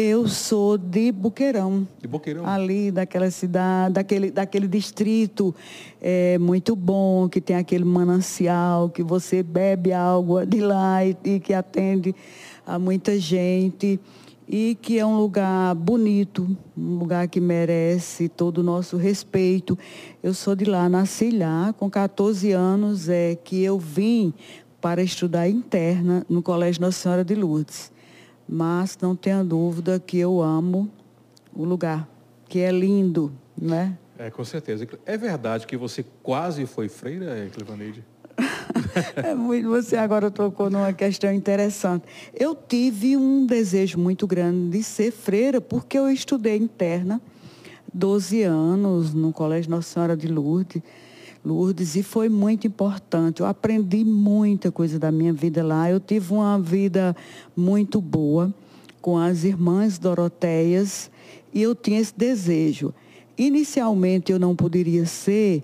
Eu sou de Boqueirão. De Boqueirão? Ali, daquela cidade, daquele, daquele distrito é, muito bom, que tem aquele manancial, que você bebe água de lá e, e que atende a muita gente. E que é um lugar bonito, um lugar que merece todo o nosso respeito. Eu sou de lá, nasci lá, com 14 anos é que eu vim para estudar interna no Colégio Nossa Senhora de Lourdes mas não tenha dúvida que eu amo o lugar, que é lindo, né? É, com certeza. É verdade que você quase foi freira, Clevaneide? é muito, você agora tocou numa questão interessante. Eu tive um desejo muito grande de ser freira, porque eu estudei interna 12 anos no Colégio Nossa Senhora de Lourdes Lourdes e foi muito importante. Eu aprendi muita coisa da minha vida lá. Eu tive uma vida muito boa com as irmãs Doroteias e eu tinha esse desejo. Inicialmente eu não poderia ser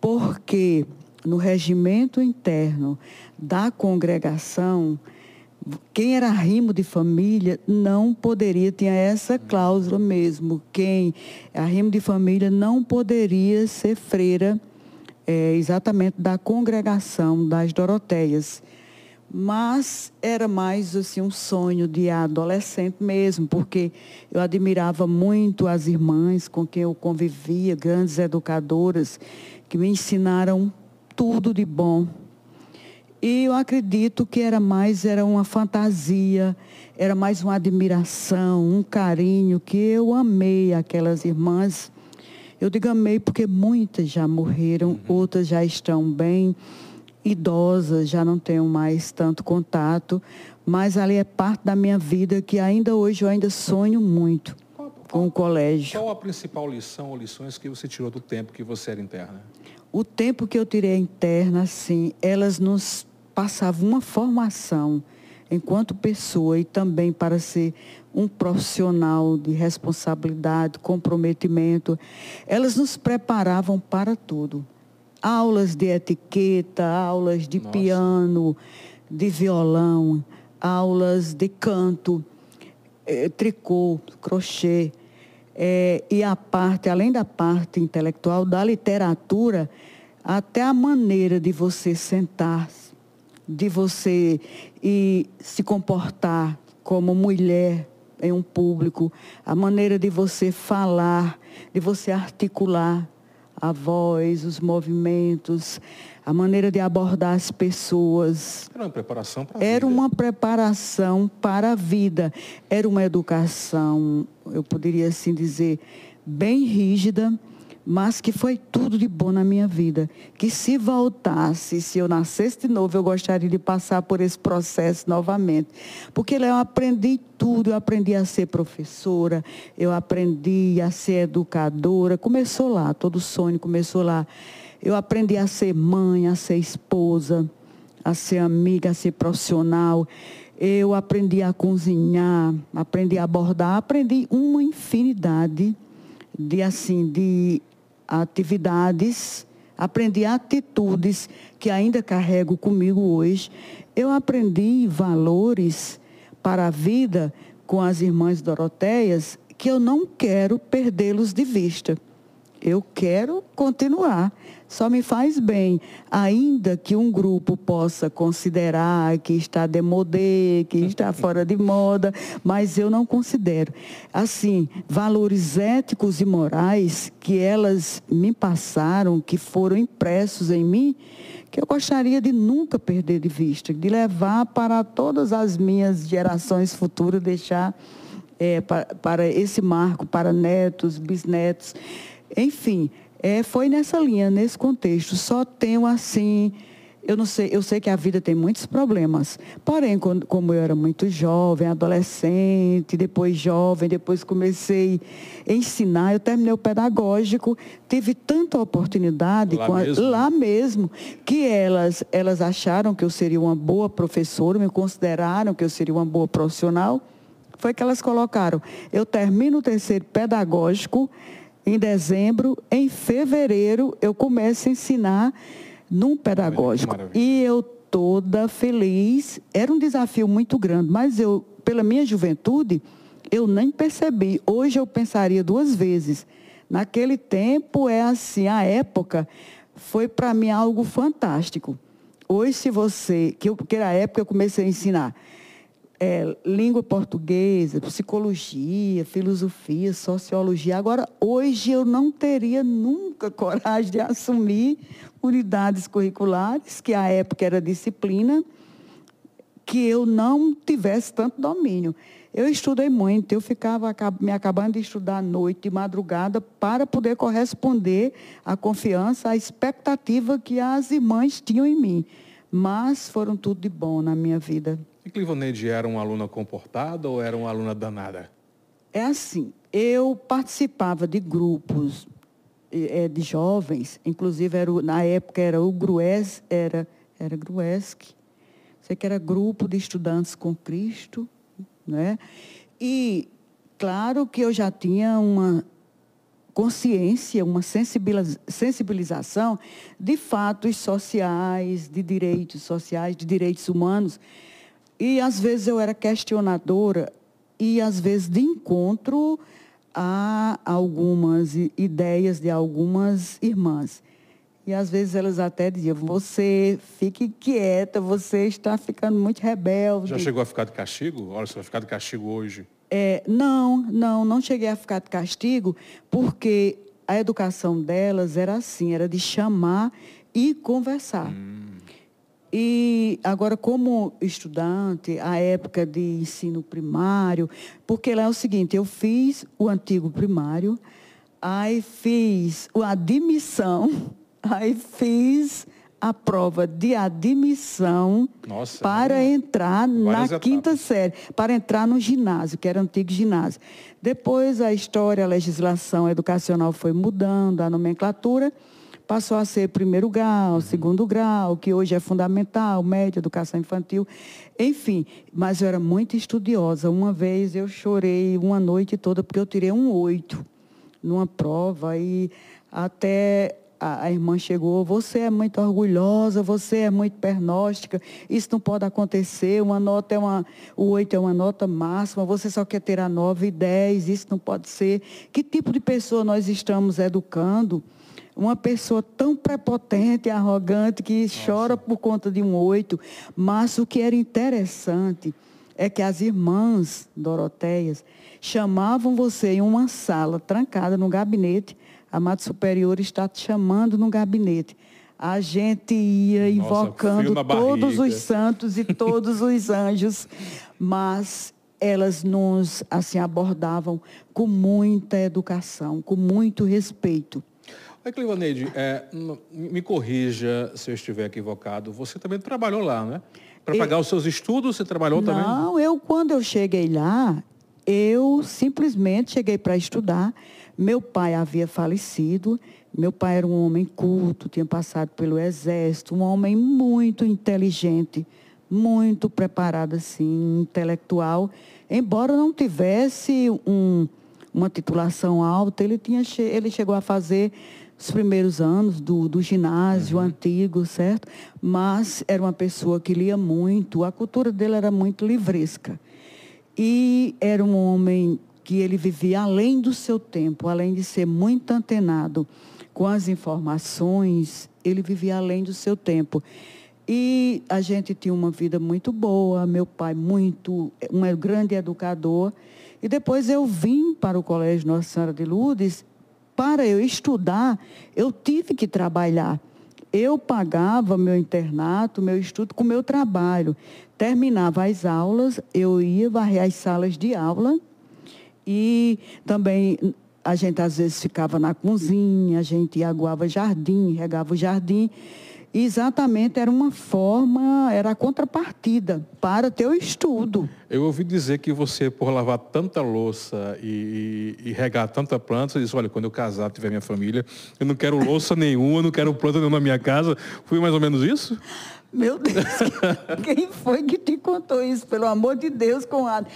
porque no regimento interno da congregação, quem era rimo de família não poderia, tinha essa cláusula mesmo, quem é rimo de família não poderia ser freira é, exatamente da congregação das Doroteias. Mas era mais assim, um sonho de adolescente mesmo, porque eu admirava muito as irmãs com quem eu convivia, grandes educadoras, que me ensinaram tudo de bom. E eu acredito que era mais, era uma fantasia, era mais uma admiração, um carinho, que eu amei aquelas irmãs eu digo amei porque muitas já morreram, uhum. outras já estão bem idosas, já não tenho mais tanto contato, mas ali é parte da minha vida que ainda hoje eu ainda sonho muito qual, qual, com o colégio. Qual a principal lição ou lições que você tirou do tempo que você era interna? O tempo que eu tirei interna, sim, elas nos passavam uma formação enquanto pessoa e também para ser um profissional de responsabilidade, comprometimento. Elas nos preparavam para tudo. Aulas de etiqueta, aulas de Nossa. piano, de violão, aulas de canto, eh, tricô, crochê. Eh, e a parte, além da parte intelectual, da literatura, até a maneira de você sentar, de você e se comportar como mulher, em um público, a maneira de você falar, de você articular a voz, os movimentos, a maneira de abordar as pessoas. Era uma preparação para a Era vida. uma preparação para a vida. Era uma educação, eu poderia assim dizer, bem rígida mas que foi tudo de bom na minha vida. Que se voltasse, se eu nascesse de novo, eu gostaria de passar por esse processo novamente. Porque eu aprendi tudo, eu aprendi a ser professora, eu aprendi a ser educadora. Começou lá, todo sonho começou lá. Eu aprendi a ser mãe, a ser esposa, a ser amiga, a ser profissional. Eu aprendi a cozinhar, aprendi a bordar, aprendi uma infinidade de assim de atividades, aprendi atitudes que ainda carrego comigo hoje. Eu aprendi valores para a vida com as irmãs Doroteias que eu não quero perdê-los de vista. Eu quero continuar. Só me faz bem, ainda que um grupo possa considerar que está demodê, que está fora de moda, mas eu não considero. Assim, valores éticos e morais que elas me passaram, que foram impressos em mim, que eu gostaria de nunca perder de vista, de levar para todas as minhas gerações futuras, deixar é, para, para esse marco, para netos, bisnetos. Enfim, é, foi nessa linha, nesse contexto. Só tenho assim, eu não sei, eu sei que a vida tem muitos problemas. Porém, quando, como eu era muito jovem, adolescente, depois jovem, depois comecei a ensinar, eu terminei o pedagógico, tive tanta oportunidade lá, mesmo. A, lá mesmo, que elas, elas acharam que eu seria uma boa professora, me consideraram que eu seria uma boa profissional. Foi que elas colocaram. Eu termino o terceiro pedagógico em dezembro, em fevereiro, eu começo a ensinar num pedagógico. E eu toda feliz. Era um desafio muito grande, mas eu, pela minha juventude, eu nem percebi. Hoje eu pensaria duas vezes. Naquele tempo é assim, a época foi para mim algo fantástico. Hoje, se você, que, eu, que na época eu comecei a ensinar é, língua portuguesa, psicologia, filosofia, sociologia. Agora, hoje eu não teria nunca coragem de assumir unidades curriculares, que à época era disciplina, que eu não tivesse tanto domínio. Eu estudei muito, eu ficava me acabando de estudar à noite, de madrugada, para poder corresponder à confiança, à expectativa que as irmãs tinham em mim. Mas foram tudo de bom na minha vida. E Clivoneide era uma aluna comportada ou era uma aluna danada? É assim, eu participava de grupos é, de jovens, inclusive era, na época era o Grues, era, era Gruesc, sei que era grupo de estudantes com Cristo, né? E claro que eu já tinha uma consciência, uma sensibilização de fatos sociais, de direitos sociais, de direitos humanos. E às vezes eu era questionadora e às vezes de encontro a algumas ideias de algumas irmãs. E às vezes elas até diziam, você fique quieta, você está ficando muito rebelde. Já chegou a ficar de castigo? Olha, você vai ficar de castigo hoje. É, não, não, não cheguei a ficar de castigo, porque a educação delas era assim, era de chamar e conversar. Hum. E agora, como estudante, a época de ensino primário, porque lá é o seguinte, eu fiz o antigo primário, aí fiz a admissão Aí fiz a prova de admissão Nossa, para entrar na etapas. quinta série, para entrar no ginásio, que era o antigo ginásio. Depois a história, a legislação educacional foi mudando, a nomenclatura passou a ser primeiro grau, uhum. segundo grau, que hoje é fundamental, média, educação infantil, enfim. Mas eu era muito estudiosa. Uma vez eu chorei uma noite toda porque eu tirei um oito numa prova e até a, a, irmã chegou, você é muito orgulhosa, você é muito pernóstica, isso não pode acontecer, uma nota é uma, o 8 é uma nota máxima, você só quer ter a 9 e 10, isso não pode ser. Que tipo de pessoa nós estamos educando? Uma pessoa tão prepotente, arrogante, que Nossa. chora por conta de um 8, mas o que era interessante é que as irmãs Doroteias chamavam você em uma sala trancada no gabinete a Mata Superior está te chamando no gabinete. A gente ia Nossa, invocando todos os santos e todos os anjos, mas elas nos assim abordavam com muita educação, com muito respeito. Oi, Clivaneide, é, me corrija se eu estiver equivocado. Você também trabalhou lá, né? Para pagar eu, os seus estudos, você trabalhou não, também? Não, eu quando eu cheguei lá, eu simplesmente cheguei para estudar. Meu pai havia falecido. Meu pai era um homem culto, tinha passado pelo exército, um homem muito inteligente, muito preparado assim, intelectual. Embora não tivesse um, uma titulação alta, ele, tinha, ele chegou a fazer os primeiros anos do, do ginásio uhum. antigo, certo? Mas era uma pessoa que lia muito, a cultura dele era muito livresca. E era um homem que ele vivia além do seu tempo, além de ser muito antenado com as informações, ele vivia além do seu tempo. E a gente tinha uma vida muito boa, meu pai muito, um grande educador. E depois eu vim para o Colégio Nossa Senhora de Lourdes, para eu estudar, eu tive que trabalhar. Eu pagava meu internato, meu estudo com meu trabalho. Terminava as aulas, eu ia varrer as salas de aula e também a gente às vezes ficava na cozinha, a gente aguava jardim, regava o jardim. Exatamente era uma forma, era a contrapartida para teu estudo. Eu ouvi dizer que você, por lavar tanta louça e, e, e regar tanta planta, você disse, olha, quando eu casar, tiver minha família, eu não quero louça nenhuma, não quero planta nenhuma na minha casa. Foi mais ou menos isso? Meu Deus, quem foi que te contou isso? Pelo amor de Deus, Conrado.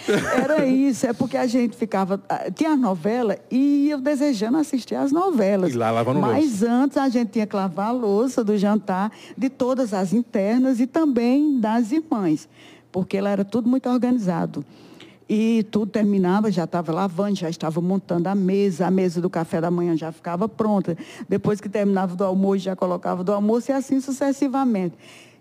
Era isso, é porque a gente ficava. Ah, tinha a novela e eu desejando assistir às novelas. E lá lavando Mas louça. antes a gente tinha que lavar a louça do jantar, de todas as internas e também das irmãs, porque lá era tudo muito organizado. E tudo terminava, já estava lavando, já estava montando a mesa, a mesa do café da manhã já ficava pronta. Depois que terminava do almoço, já colocava do almoço e assim sucessivamente.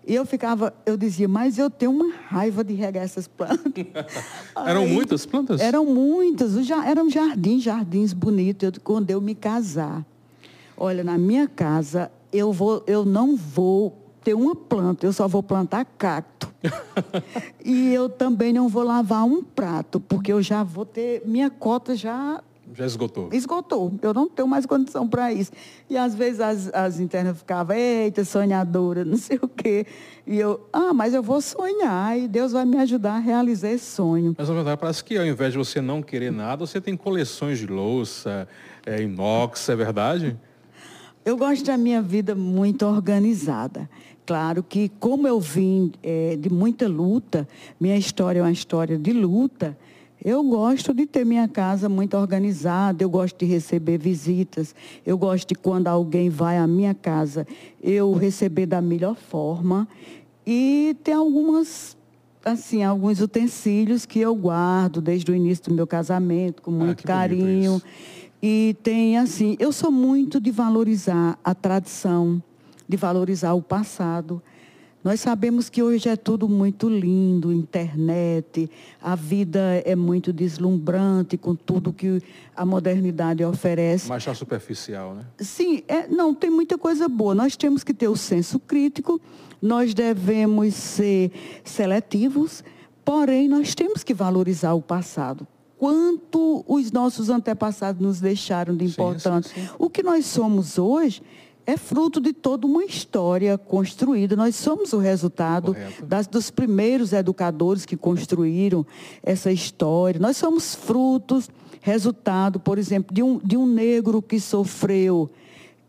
E eu ficava, eu dizia, mas eu tenho uma raiva de regar essas plantas. eram Aí, muitas plantas? Eram muitas, já, eram jardins, jardins bonitos, eu, quando eu me casar. Olha, na minha casa, eu, vou, eu não vou ter uma planta, eu só vou plantar cacto. e eu também não vou lavar um prato, porque eu já vou ter, minha cota já já esgotou. Esgotou. Eu não tenho mais condição para isso. E às vezes as, as internas ficavam, eita, sonhadora, não sei o quê. E eu, ah, mas eu vou sonhar e Deus vai me ajudar a realizar esse sonho. Mas na verdade, parece que ao invés de você não querer nada, você tem coleções de louça, é, inox, é verdade? Eu gosto da minha vida muito organizada. Claro que, como eu vim é, de muita luta, minha história é uma história de luta, eu gosto de ter minha casa muito organizada, eu gosto de receber visitas, eu gosto de quando alguém vai à minha casa, eu receber da melhor forma. E tem algumas, assim, alguns utensílios que eu guardo desde o início do meu casamento, com ah, muito ah, carinho. E tem assim, eu sou muito de valorizar a tradição, de valorizar o passado. Nós sabemos que hoje é tudo muito lindo, internet, a vida é muito deslumbrante com tudo que a modernidade oferece. Mas está superficial, né? Sim, é, não, tem muita coisa boa. Nós temos que ter o senso crítico, nós devemos ser seletivos, porém nós temos que valorizar o passado quanto os nossos antepassados nos deixaram de importante. Sim, sim, sim. O que nós somos hoje é fruto de toda uma história construída. Nós somos o resultado das, dos primeiros educadores que construíram essa história. Nós somos frutos, resultado, por exemplo, de um, de um negro que sofreu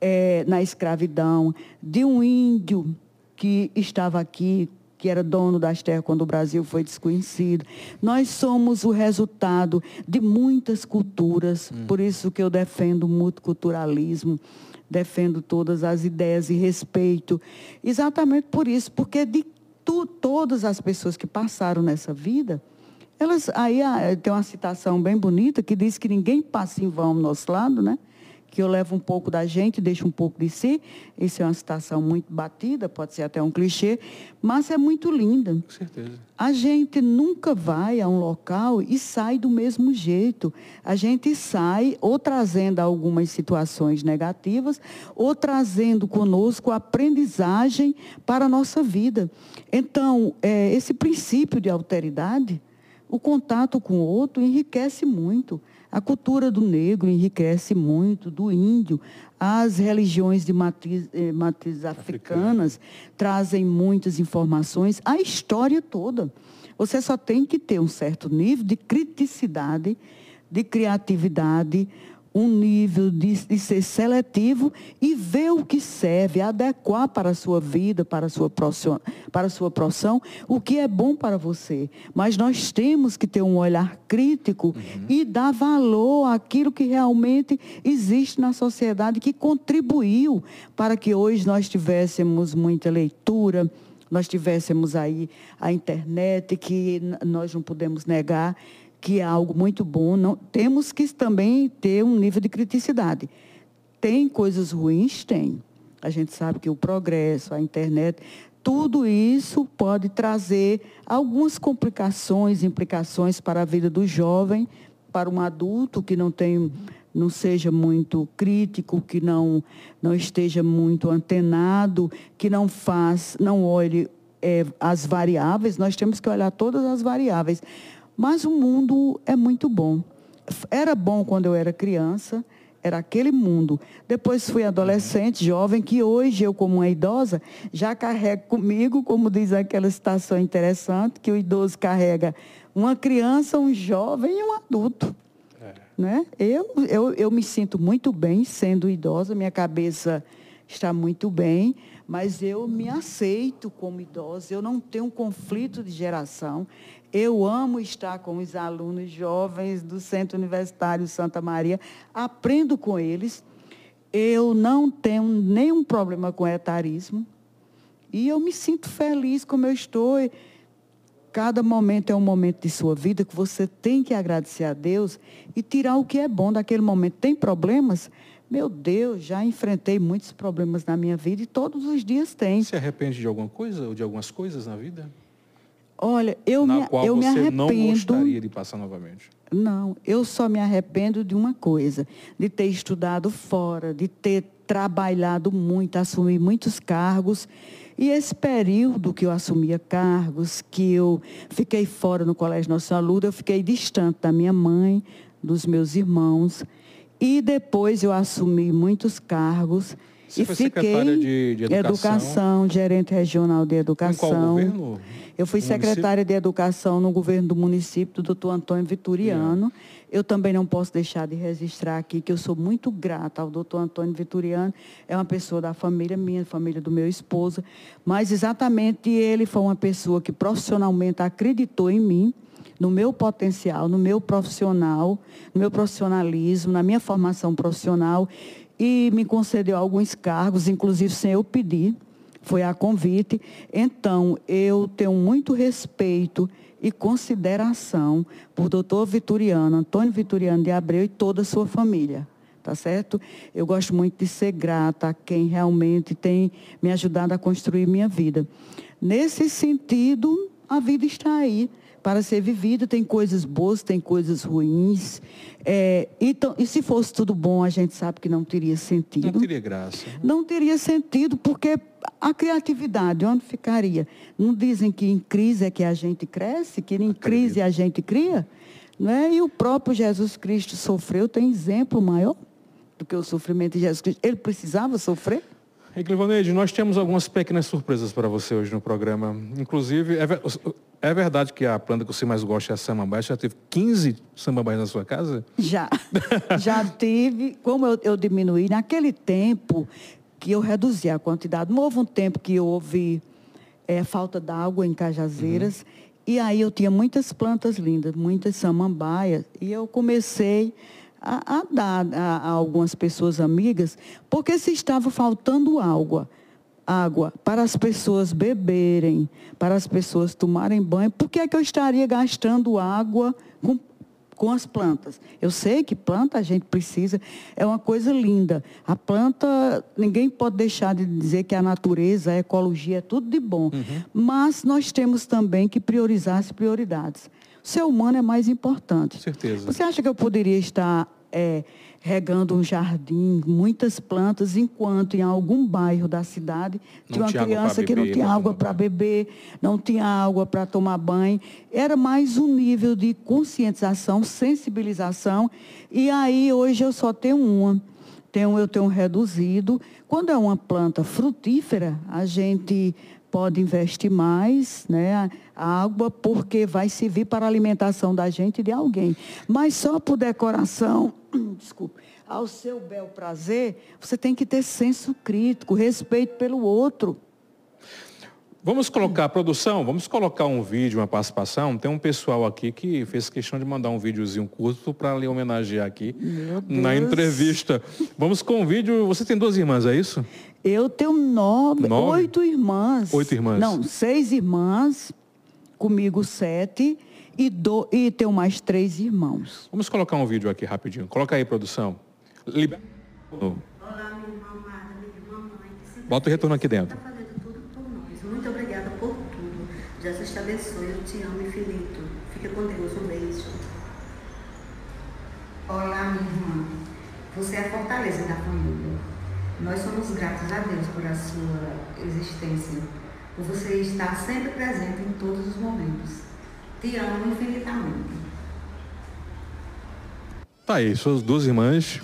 é, na escravidão, de um índio que estava aqui que era dono das terras quando o Brasil foi desconhecido. Nós somos o resultado de muitas culturas, hum. por isso que eu defendo o multiculturalismo, defendo todas as ideias e respeito. Exatamente por isso, porque de tu, todas as pessoas que passaram nessa vida, elas aí ah, tem uma citação bem bonita que diz que ninguém passa em vão ao nosso lado, né? Que eu levo um pouco da gente, deixo um pouco de si. Isso é uma citação muito batida, pode ser até um clichê, mas é muito linda. Com certeza. A gente nunca vai a um local e sai do mesmo jeito. A gente sai ou trazendo algumas situações negativas, ou trazendo conosco aprendizagem para a nossa vida. Então, é, esse princípio de alteridade, o contato com o outro enriquece muito. A cultura do negro enriquece muito, do índio. As religiões de matriz, eh, matriz africanas trazem muitas informações. A história toda. Você só tem que ter um certo nível de criticidade, de criatividade, um nível de, de, ser seletivo e ver o que serve, adequar para a sua vida, para a sua, profissão, para a sua profissão, o que é bom para você. Mas nós temos que ter um olhar crítico uhum. e dar valor àquilo que realmente existe na sociedade, que contribuiu para que hoje nós tivéssemos muita leitura, nós tivéssemos aí a internet, que nós não podemos negar que é algo muito bom, não, temos que também ter um nível de criticidade. Tem coisas ruins? Tem. A gente sabe que o progresso, a internet, tudo isso pode trazer algumas complicações, implicações para a vida do jovem, para um adulto que não tem não seja muito crítico, que não, não esteja muito antenado, que não faz, não olhe é, as variáveis, nós temos que olhar todas as variáveis. Mas o mundo é muito bom. Era bom quando eu era criança, era aquele mundo. Depois fui adolescente, jovem, que hoje eu, como uma idosa, já carrego comigo, como diz aquela citação interessante, que o idoso carrega uma criança, um jovem e um adulto. É. Né? Eu, eu, eu me sinto muito bem sendo idosa, minha cabeça está muito bem, mas eu me aceito como idosa, eu não tenho um conflito de geração. Eu amo estar com os alunos jovens do Centro Universitário Santa Maria, aprendo com eles. Eu não tenho nenhum problema com etarismo. E eu me sinto feliz como eu estou. Cada momento é um momento de sua vida que você tem que agradecer a Deus e tirar o que é bom daquele momento. Tem problemas? Meu Deus, já enfrentei muitos problemas na minha vida e todos os dias tem. Se arrepende de alguma coisa ou de algumas coisas na vida? Olha, eu na me, qual eu me você arrependo. não gostaria de passar novamente. Não, eu só me arrependo de uma coisa, de ter estudado fora, de ter trabalhado muito, assumir muitos cargos. E esse período que eu assumia cargos, que eu fiquei fora no Colégio Nossa Lourdes, eu fiquei distante da minha mãe, dos meus irmãos. E depois eu assumi muitos cargos. Você e foi fiquei de- de educação? educação, gerente regional de Em educação. qual governo? Eu fui secretária de Educação no governo do município, do doutor Antônio Vitoriano. Eu também não posso deixar de registrar aqui que eu sou muito grata ao doutor Antônio Vitoriano. É uma pessoa da família minha, família do meu esposo. Mas exatamente ele foi uma pessoa que profissionalmente acreditou em mim, no meu potencial, no meu profissional, no meu profissionalismo, na minha formação profissional. E me concedeu alguns cargos, inclusive sem eu pedir foi a convite. Então, eu tenho muito respeito e consideração por doutor Vitoriano, Antônio Vitoriano de Abreu e toda a sua família. Tá certo? Eu gosto muito de ser grata a quem realmente tem me ajudado a construir minha vida. Nesse sentido, a vida está aí para ser vivida. Tem coisas boas, tem coisas ruins. É, então, e se fosse tudo bom, a gente sabe que não teria sentido Não teria graça. não teria sentido, porque a criatividade, onde ficaria? Não dizem que em crise é que a gente cresce, que em crise a gente cria? Né? E o próprio Jesus Cristo sofreu, tem exemplo maior do que o sofrimento de Jesus Cristo. Ele precisava sofrer? Eclivaneide, nós temos algumas pequenas surpresas para você hoje no programa. Inclusive, é, ver- é verdade que a planta que você mais gosta é a samambaia. Você já teve 15 samambaias na sua casa? Já. Já tive, como eu, eu diminuí, naquele tempo que eu reduzi a quantidade. Não houve um tempo que houve eh, falta d'água em Cajazeiras. E aí eu tinha muitas plantas lindas, muitas samambaias. E eu comecei a, a dar a, a algumas pessoas amigas, porque se estava faltando água, água para as pessoas beberem, para as pessoas tomarem banho, por que é que eu estaria gastando água com com as plantas. Eu sei que planta a gente precisa, é uma coisa linda. A planta, ninguém pode deixar de dizer que a natureza, a ecologia é tudo de bom. Mas nós temos também que priorizar as prioridades. Ser humano é mais importante. Com certeza. Você acha que eu poderia estar é, regando um jardim, muitas plantas, enquanto em algum bairro da cidade Não tinha uma tinha criança que não tinha não água para beber, não tinha água para tomar banho. Era mais um nível de conscientização, sensibilização. E aí hoje eu só tenho uma. Tenho, eu tenho reduzido. Quando é uma planta frutífera, a gente pode investir mais, né, a água, porque vai servir para a alimentação da gente e de alguém. Mas só por decoração, desculpe, ao seu bel prazer, você tem que ter senso crítico, respeito pelo outro. Vamos colocar, produção, vamos colocar um vídeo, uma participação. Tem um pessoal aqui que fez questão de mandar um videozinho curto para lhe homenagear aqui na entrevista. Vamos com o vídeo. Você tem duas irmãs, é isso? Eu tenho nove, Nove? oito irmãs. Oito irmãs. Não, seis irmãs, comigo sete, e, do, e tenho mais três irmãos. Vamos colocar um vídeo aqui rapidinho. Coloca aí, produção. Liber... Olá, minha irmã amada, minha irmã mãe, que sempre Bota o retorno aqui dentro. está fazendo tudo por nós. Muito obrigada por tudo. Jesus te abençoe, eu te amo infinito. Fica com Deus, um beijo. Olá, minha irmã. Você é a fortaleza da família. Nós somos gratos a Deus por a sua existência, por você estar sempre presente em todos os momentos. Te amo infinitamente. Tá aí, suas duas irmãs.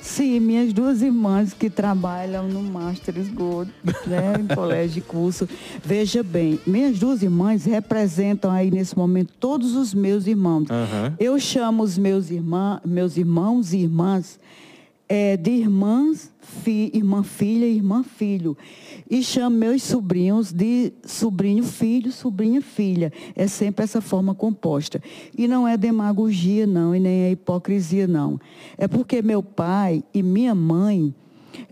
Sim, minhas duas irmãs que trabalham no Masters Gold, né, em colégio de curso. Veja bem, minhas duas irmãs representam aí nesse momento todos os meus irmãos. Aham. Eu chamo os meus, irmã, meus irmãos e irmãs é, de irmãs, fi, irmã filha e irmã filho. E chamo meus sobrinhos de sobrinho filho, sobrinha filha. É sempre essa forma composta. E não é demagogia, não, e nem é hipocrisia, não. É porque meu pai e minha mãe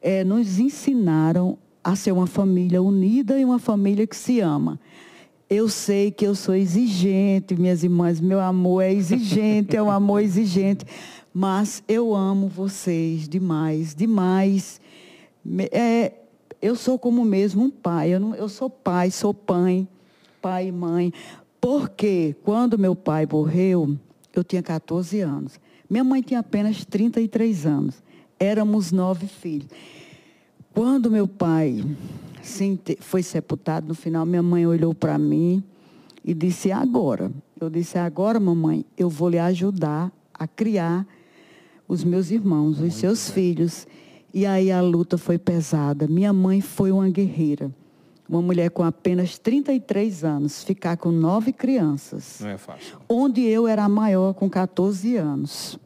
é, nos ensinaram a ser uma família unida e uma família que se ama. Eu sei que eu sou exigente, minhas irmãs. Meu amor é exigente, é um amor exigente. Mas eu amo vocês demais, demais. É, eu sou como mesmo um pai. Eu, não, eu sou pai, sou pai, pai e mãe. Porque quando meu pai morreu, eu tinha 14 anos. Minha mãe tinha apenas 33 anos. Éramos nove filhos. Quando meu pai foi sepultado, no final, minha mãe olhou para mim e disse: Agora. Eu disse: Agora, mamãe, eu vou lhe ajudar a criar os meus irmãos, os seus filhos. E aí a luta foi pesada. Minha mãe foi uma guerreira. Uma mulher com apenas 33 anos, ficar com nove crianças. Não é fácil. Onde eu era a maior, com 14 anos.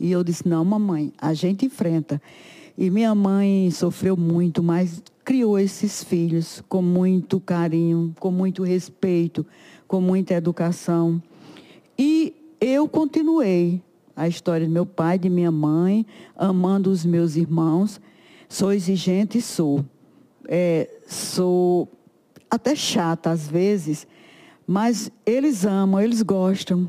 E eu disse: não, mamãe, a gente enfrenta. E minha mãe sofreu muito, mas criou esses filhos com muito carinho, com muito respeito, com muita educação. E eu continuei a história do meu pai, de minha mãe, amando os meus irmãos. Sou exigente, sou. É, sou até chata às vezes, mas eles amam, eles gostam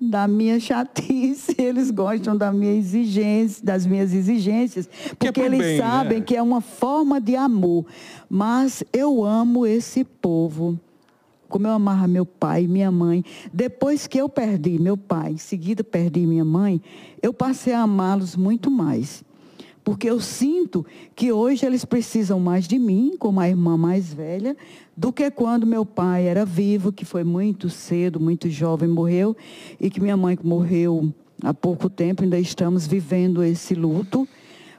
da minha chatice, eles gostam da minha exigência, das minhas exigências, é porque é eles bem, sabem né? que é uma forma de amor. Mas eu amo esse povo como eu amava meu pai minha mãe. Depois que eu perdi meu pai, em seguida perdi minha mãe, eu passei a amá-los muito mais. Porque eu sinto que hoje eles precisam mais de mim, como a irmã mais velha, do que quando meu pai era vivo, que foi muito cedo, muito jovem, morreu, e que minha mãe morreu há pouco tempo, ainda estamos vivendo esse luto.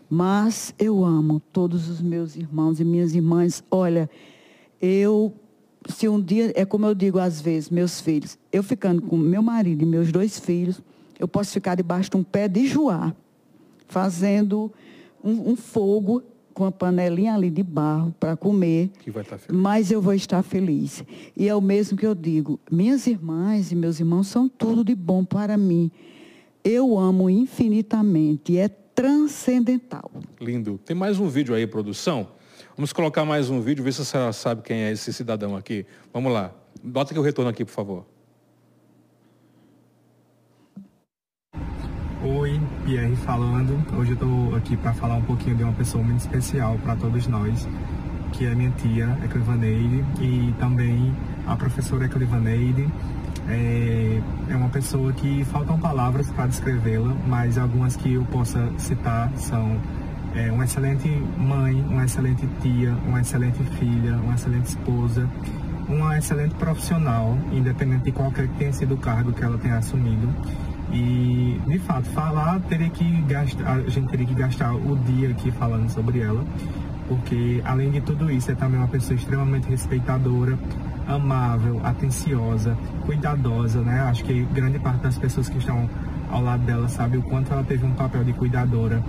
Mas eu amo todos os meus irmãos e minhas irmãs. Olha, eu se um dia, é como eu digo às vezes, meus filhos, eu ficando com meu marido e meus dois filhos, eu posso ficar debaixo de um pé de joá, fazendo um, um fogo com a panelinha ali de barro para comer, tá mas eu vou estar feliz. E é o mesmo que eu digo, minhas irmãs e meus irmãos são tudo de bom para mim. Eu amo infinitamente, é transcendental. Lindo. Tem mais um vídeo aí, produção? Vamos colocar mais um vídeo, ver se senhora sabe quem é esse cidadão aqui. Vamos lá. Bota aqui o retorno aqui, por favor. Oi, Pierre falando. Hoje eu estou aqui para falar um pouquinho de uma pessoa muito especial para todos nós, que é minha tia, Eclivaneide, e também a professora Eclivaneide. É, é uma pessoa que faltam palavras para descrevê-la, mas algumas que eu possa citar são é uma excelente mãe, uma excelente tia, uma excelente filha, uma excelente esposa, uma excelente profissional, independente de qualquer que tenha sido o cargo que ela tenha assumido. E, de fato, falar, teria que gastar, a gente teria que gastar o dia aqui falando sobre ela, porque, além de tudo isso, é também uma pessoa extremamente respeitadora, amável, atenciosa, cuidadosa, né? Acho que grande parte das pessoas que estão ao lado dela sabe o quanto ela teve um papel de cuidadora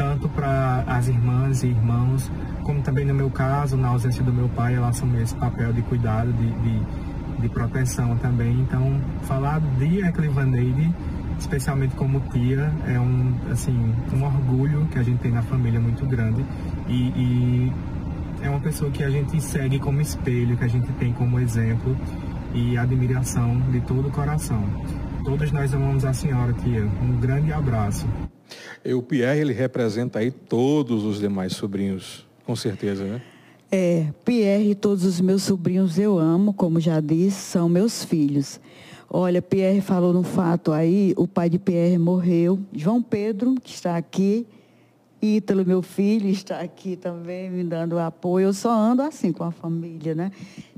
tanto para as irmãs e irmãos, como também no meu caso, na ausência do meu pai, ela assumiu esse papel de cuidado, de, de, de proteção também. Então, falar de Eclivaneide, especialmente como tia, é um, assim, um orgulho que a gente tem na família muito grande. E, e é uma pessoa que a gente segue como espelho, que a gente tem como exemplo e admiração de todo o coração. Todos nós amamos a senhora, tia. Um grande abraço. E o Pierre, ele representa aí todos os demais sobrinhos, com certeza, né? É, Pierre e todos os meus sobrinhos eu amo, como já disse, são meus filhos. Olha, Pierre falou no fato aí, o pai de Pierre morreu. João Pedro, que está aqui, Ítalo, meu filho, está aqui também me dando apoio. Eu só ando assim com a família, né?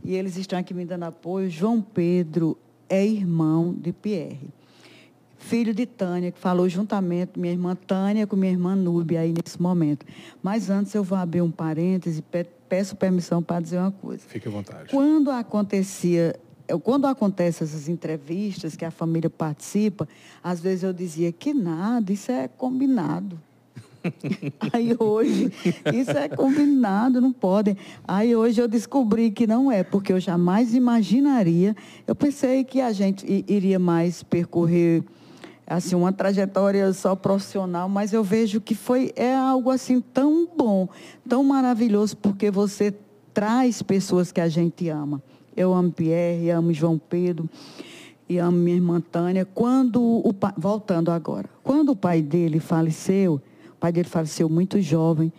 E eles estão aqui me dando apoio. João Pedro é irmão de Pierre filho de Tânia, que falou juntamente, minha irmã Tânia com minha irmã Núbia aí nesse momento. Mas antes eu vou abrir um parêntese e peço permissão para dizer uma coisa. Fique à vontade. Quando acontecia, quando acontecem essas entrevistas que a família participa, às vezes eu dizia que nada, isso é combinado. Aí hoje, isso é combinado, não podem. Aí hoje eu descobri que não é, porque eu jamais imaginaria. Eu pensei que a gente iria mais percorrer assim uma trajetória só profissional, mas eu vejo que foi é algo assim tão bom, tão maravilhoso, porque você traz pessoas que a gente ama, Eu amo Pierre, amo João Pedro e amo minha irmã Tânia. Quando o voltando agora, quando o pai dele faleceu, o pai dele faleceu muito jovem.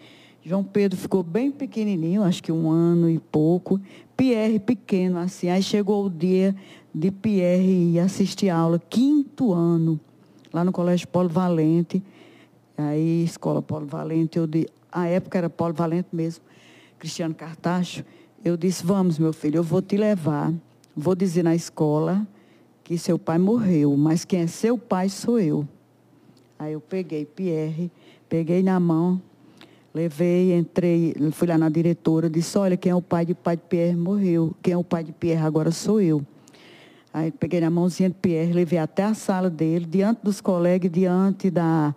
João Pedro ficou bem pequenininho, acho que um ano e pouco. Pierre pequeno, assim. Aí chegou o dia de Pierre assistir aula, quinto ano, lá no Colégio Paulo Valente. Aí, escola Paulo Valente, eu de, a época era Paulo Valente mesmo, Cristiano Cartacho. Eu disse, vamos, meu filho, eu vou te levar, vou dizer na escola que seu pai morreu, mas quem é seu pai sou eu. Aí eu peguei Pierre, peguei na mão, levei, entrei, fui lá na diretora, disse, olha, quem é o pai de pai de Pierre morreu, quem é o pai de Pierre agora sou eu. Aí peguei na mãozinha de Pierre, levei até a sala dele, diante dos colegas, diante da,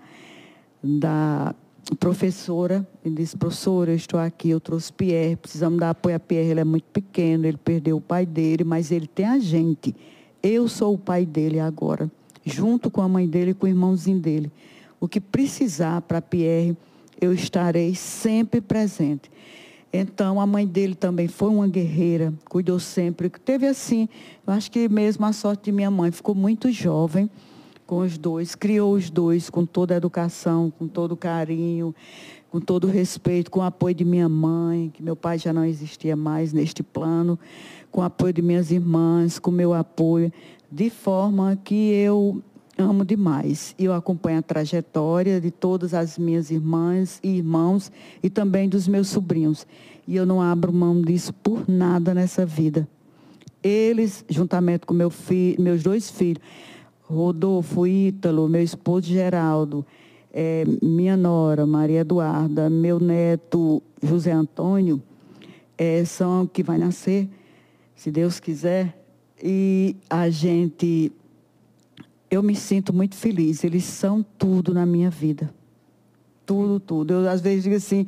da professora. Ele disse, professora, eu estou aqui, eu trouxe Pierre, precisamos dar apoio a Pierre, ele é muito pequeno, ele perdeu o pai dele, mas ele tem a gente. Eu sou o pai dele agora, junto com a mãe dele e com o irmãozinho dele. O que precisar para Pierre, eu estarei sempre presente. Então, a mãe dele também foi uma guerreira, cuidou sempre. Teve assim, eu acho que mesmo a sorte de minha mãe, ficou muito jovem com os dois, criou os dois com toda a educação, com todo o carinho, com todo o respeito, com o apoio de minha mãe, que meu pai já não existia mais neste plano, com o apoio de minhas irmãs, com o meu apoio, de forma que eu amo demais. Eu acompanho a trajetória de todas as minhas irmãs e irmãos e também dos meus sobrinhos. E eu não abro mão disso por nada nessa vida. Eles, juntamente com meu meus dois filhos, Rodolfo Ítalo, meu esposo Geraldo, é, minha nora Maria Eduarda, meu neto José Antônio, é, são que vai nascer, se Deus quiser. E a gente eu me sinto muito feliz. Eles são tudo na minha vida. Tudo, tudo. Eu, às vezes, digo assim,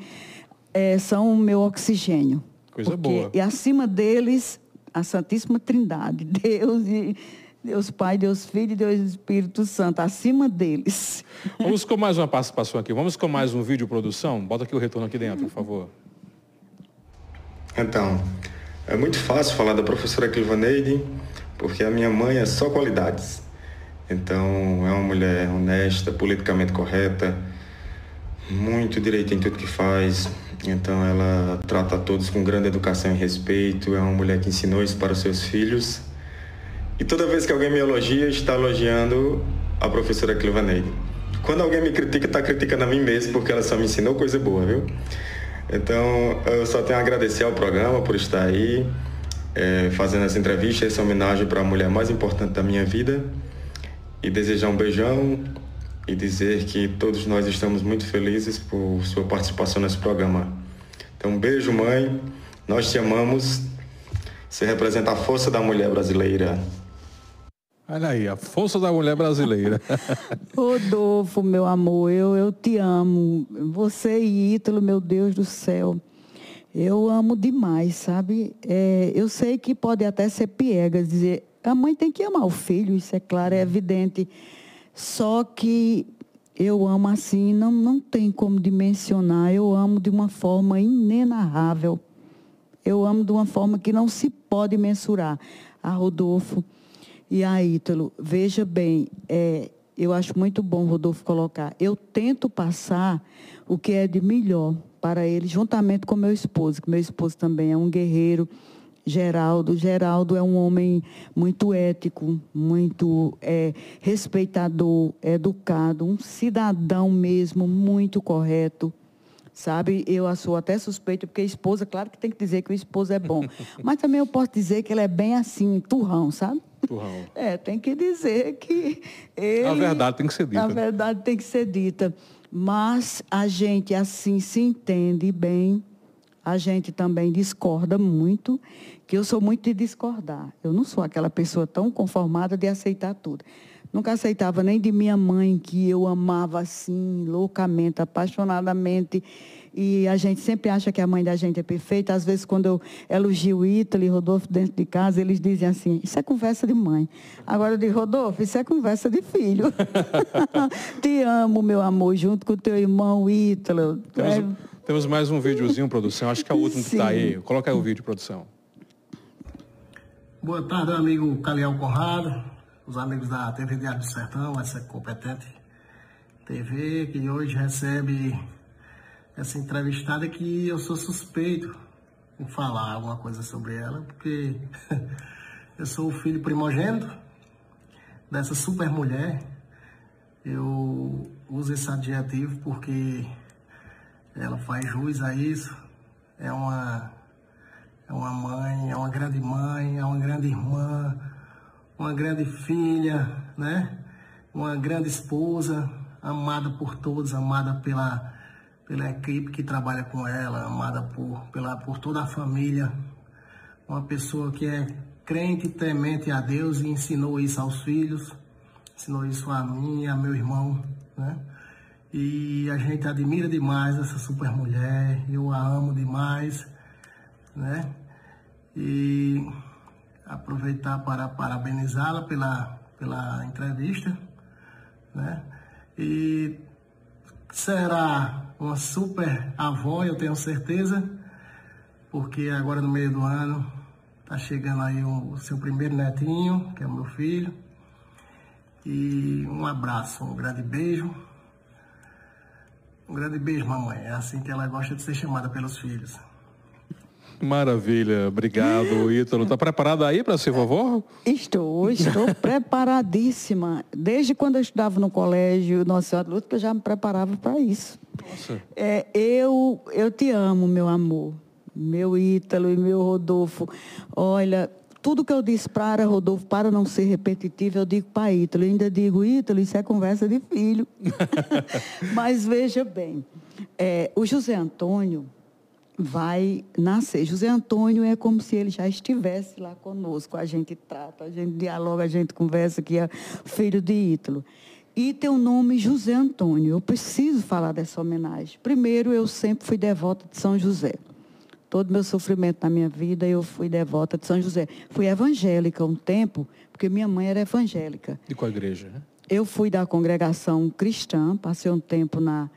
é, são o meu oxigênio. Coisa porque, boa. E acima deles, a Santíssima Trindade. Deus e... Deus Pai, Deus Filho e Deus Espírito Santo, acima deles. Vamos com mais uma participação aqui. Vamos com mais um vídeo produção. Bota aqui o retorno aqui dentro, por favor. Então, é muito fácil falar da professora Clivaneide, porque a minha mãe é só qualidades. Então, é uma mulher honesta, politicamente correta, muito direito em tudo que faz. Então, ela trata a todos com grande educação e respeito. É uma mulher que ensinou isso para os seus filhos. E toda vez que alguém me elogia, está elogiando a professora Clivaneide. Quando alguém me critica, está criticando a mim mesmo, porque ela só me ensinou coisa boa, viu? Então, eu só tenho a agradecer ao programa por estar aí, é, fazendo essa entrevista, essa homenagem para a mulher mais importante da minha vida e desejar um beijão e dizer que todos nós estamos muito felizes por sua participação nesse programa. Então, um beijo, mãe. Nós te amamos. Você representa a força da mulher brasileira. Olha aí, a força da mulher brasileira. Rodolfo, meu amor, eu, eu te amo. Você e Ítalo, meu Deus do céu. Eu amo demais, sabe? É, eu sei que pode até ser piegas dizer, a mãe tem que amar o filho, isso é claro, é evidente. Só que eu amo assim, não, não tem como dimensionar. Eu amo de uma forma inenarrável. Eu amo de uma forma que não se pode mensurar. A Rodolfo e a Ítalo, veja bem, é, eu acho muito bom, Rodolfo, colocar. Eu tento passar o que é de melhor para ele, juntamente com meu esposo, que meu esposo também é um guerreiro Geraldo. Geraldo é um homem muito ético, muito é, respeitador, educado, um cidadão mesmo, muito correto. Sabe, eu sou até suspeita, porque a esposa, claro que tem que dizer que o esposo é bom. Mas também eu posso dizer que ele é bem assim, turrão, sabe? Turrão. É, tem que dizer que ele. A verdade tem que ser dita. A verdade tem que ser dita. Mas a gente assim se entende bem a gente também discorda muito, que eu sou muito de discordar. Eu não sou aquela pessoa tão conformada de aceitar tudo. Nunca aceitava nem de minha mãe, que eu amava assim, loucamente, apaixonadamente. E a gente sempre acha que a mãe da gente é perfeita. Às vezes, quando eu elogio o Ítalo e Rodolfo dentro de casa, eles dizem assim, isso é conversa de mãe. Agora eu digo, Rodolfo, isso é conversa de filho. Te amo, meu amor, junto com o teu irmão Ítalo. É temos mais um videozinho, produção. Acho que é o último Sim. que está aí. Coloca aí o vídeo, produção. Boa tarde, amigo Caliel Conrado, os amigos da TV Diário do Sertão, essa competente TV que hoje recebe essa entrevistada que eu sou suspeito em falar alguma coisa sobre ela, porque eu sou o filho primogênito dessa super mulher. Eu uso esse adjetivo porque ela faz jus a isso. É uma, é uma mãe, é uma grande mãe, é uma grande irmã, uma grande filha, né? Uma grande esposa, amada por todos, amada pela, pela equipe que trabalha com ela, amada por, pela, por toda a família. Uma pessoa que é crente temente a Deus e ensinou isso aos filhos, ensinou isso a mim e a meu irmão, né? E a gente admira demais essa super mulher, eu a amo demais, né? E aproveitar para parabenizá-la pela, pela entrevista, né? E será uma super avó, eu tenho certeza, porque agora no meio do ano tá chegando aí o seu primeiro netinho, que é o meu filho. E um abraço, um grande beijo um grande beijo, mamãe. É assim que ela gosta de ser chamada pelos filhos. Maravilha, obrigado, Ítalo. Está preparada aí para ser vovó? Estou, estou preparadíssima. Desde quando eu estudava no colégio Nossa Senhora Luta, eu já me preparava para isso. Nossa. É, eu, eu te amo, meu amor. Meu Ítalo e meu Rodolfo. Olha, tudo que eu disse para Rodolfo, para não ser repetitivo, eu digo para Ítalo. Eu ainda digo, Ítalo, isso é conversa de filho. Mas veja bem, é, o José Antônio vai nascer. José Antônio é como se ele já estivesse lá conosco. A gente trata, a gente dialoga, a gente conversa, que é filho de Ítalo. E tem o nome José Antônio. Eu preciso falar dessa homenagem. Primeiro, eu sempre fui devota de São José todo o meu sofrimento na minha vida, eu fui devota de São José. Fui evangélica um tempo, porque minha mãe era evangélica. De qual igreja? Né? Eu fui da congregação cristã, passei um tempo na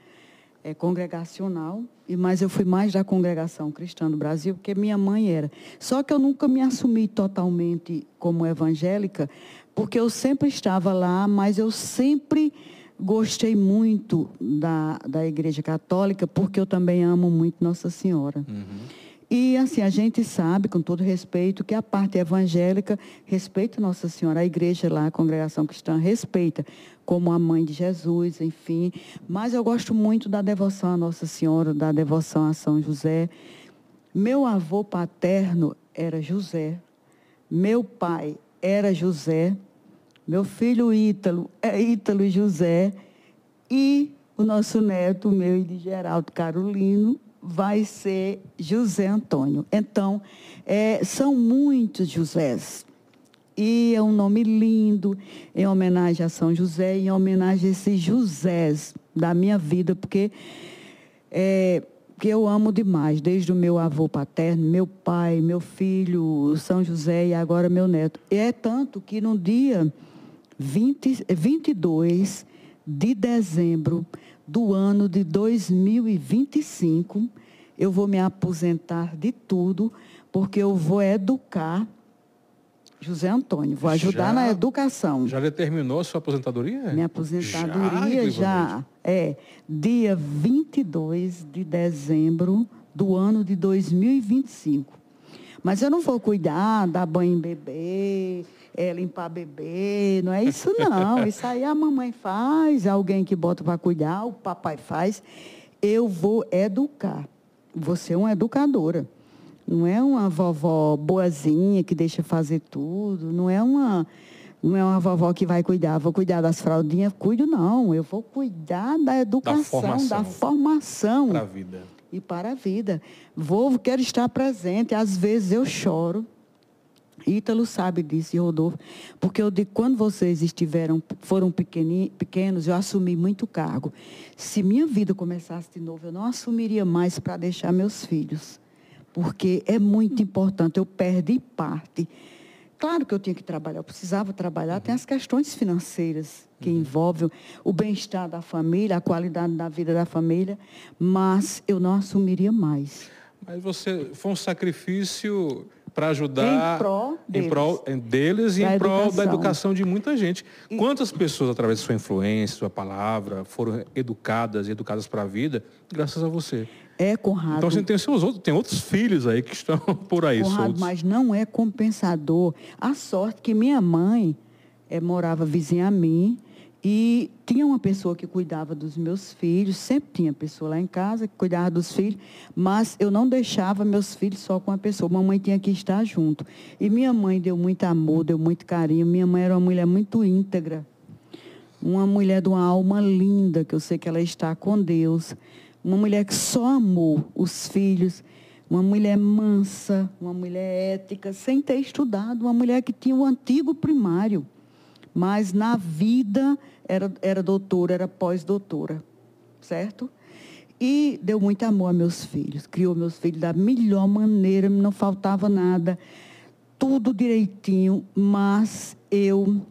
é, congregacional, mas eu fui mais da congregação cristã do Brasil, porque minha mãe era. Só que eu nunca me assumi totalmente como evangélica, porque eu sempre estava lá, mas eu sempre gostei muito da, da Igreja Católica, porque eu também amo muito Nossa Senhora. Uhum. E assim, a gente sabe, com todo respeito, que a parte evangélica respeita Nossa Senhora, a igreja lá, a congregação cristã, respeita, como a mãe de Jesus, enfim. Mas eu gosto muito da devoção a Nossa Senhora, da devoção a São José. Meu avô paterno era José, meu pai era José, meu filho Ítalo é Ítalo José, e o nosso neto, meu e de Geraldo Carolino, vai ser José Antônio. Então, é, são muitos Josés. E é um nome lindo, em homenagem a São José, em homenagem a esses Josés da minha vida, porque é, que eu amo demais, desde o meu avô paterno, meu pai, meu filho, São José e agora meu neto. E é tanto que no dia 20, 22 de dezembro do ano de 2025, eu vou me aposentar de tudo, porque eu vou educar José Antônio, vou ajudar já, na educação. Já determinou a sua aposentadoria? Minha aposentadoria já, já é dia 22 de dezembro do ano de 2025. Mas eu não vou cuidar, dar banho em bebê, é, limpar bebê, não é isso não. Isso aí a mamãe faz, alguém que bota para cuidar, o papai faz. Eu vou educar. Você é uma educadora. Não é uma vovó boazinha que deixa fazer tudo. Não é uma, não é uma vovó que vai cuidar. Vou cuidar das fraldinhas. Cuido não. Eu vou cuidar da educação, da formação. Para a vida. E para a vida. Vou, quero estar presente. Às vezes eu choro. Ítalo sabe disso, e Rodolfo, porque eu digo, quando vocês estiveram, foram pequenos, eu assumi muito cargo. Se minha vida começasse de novo, eu não assumiria mais para deixar meus filhos, porque é muito importante, eu perdi parte. Claro que eu tinha que trabalhar, eu precisava trabalhar, tem as questões financeiras que uhum. envolvem o bem-estar da família, a qualidade da vida da família, mas eu não assumiria mais. Mas você foi um sacrifício para ajudar em prol deles, em prol deles e da em prol educação. da educação de muita gente. Quantas pessoas, através de sua influência, sua palavra, foram educadas e educadas para a vida, graças a você? É, Conrado. Então você tem seus outros, tem outros filhos aí que estão por aí Conrado, soltos. mas não é compensador. A sorte que minha mãe eh, morava vizinha a mim e tinha uma pessoa que cuidava dos meus filhos, sempre tinha pessoa lá em casa que cuidava dos filhos, mas eu não deixava meus filhos só com a pessoa. Mamãe tinha que estar junto. E minha mãe deu muito amor, deu muito carinho. Minha mãe era uma mulher muito íntegra. Uma mulher de uma alma linda, que eu sei que ela está com Deus. Uma mulher que só amou os filhos. Uma mulher mansa, uma mulher ética, sem ter estudado. Uma mulher que tinha o antigo primário. Mas na vida era, era doutora, era pós-doutora. Certo? E deu muito amor a meus filhos. Criou meus filhos da melhor maneira, não faltava nada. Tudo direitinho, mas eu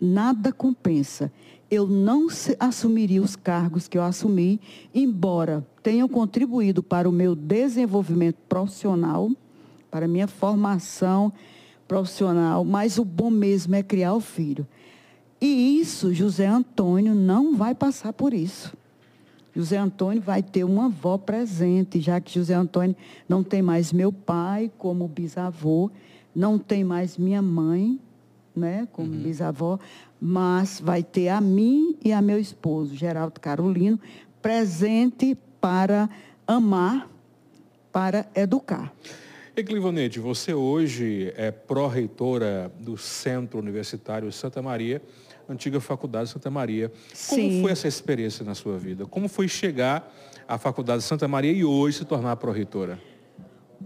nada compensa. Eu não assumiria os cargos que eu assumi, embora tenham contribuído para o meu desenvolvimento profissional, para a minha formação profissional, mas o bom mesmo é criar o filho. E isso, José Antônio não vai passar por isso. José Antônio vai ter uma avó presente, já que José Antônio não tem mais meu pai como bisavô, não tem mais minha mãe, né, como bisavó, mas vai ter a mim e a meu esposo, Geraldo Carolino, presente para amar, para educar. Eclivonete, você hoje é pró-reitora do Centro Universitário Santa Maria, antiga Faculdade Santa Maria. Como Sim. foi essa experiência na sua vida? Como foi chegar à Faculdade Santa Maria e hoje se tornar pró-reitora?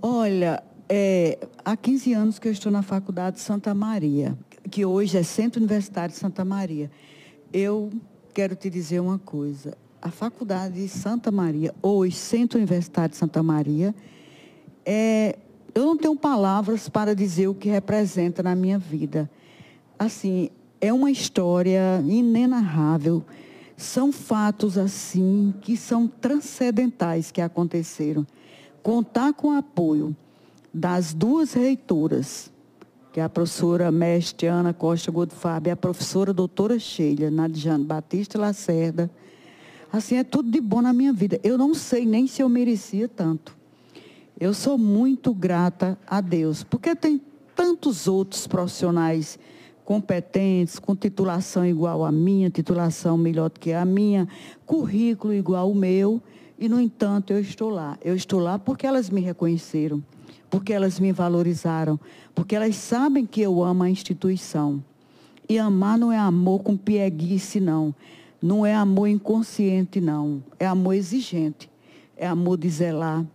Olha, é, há 15 anos que eu estou na Faculdade Santa Maria, que hoje é Centro Universitário de Santa Maria. Eu quero te dizer uma coisa. A Faculdade Santa Maria, hoje Centro Universitário de Santa Maria, é, eu não tenho palavras para dizer o que representa na minha vida. Assim, é uma história inenarrável. São fatos assim que são transcendentais que aconteceram. Contar com o apoio das duas reitoras, que é a professora mestre Ana Costa Godfábio e a professora doutora Sheila Nadjane Batista Lacerda. Assim, é tudo de bom na minha vida. Eu não sei nem se eu merecia tanto. Eu sou muito grata a Deus, porque tem tantos outros profissionais competentes, com titulação igual à minha, titulação melhor do que a minha, currículo igual ao meu, e, no entanto, eu estou lá. Eu estou lá porque elas me reconheceram, porque elas me valorizaram, porque elas sabem que eu amo a instituição. E amar não é amor com pieguice, não. Não é amor inconsciente, não. É amor exigente. É amor de zelar.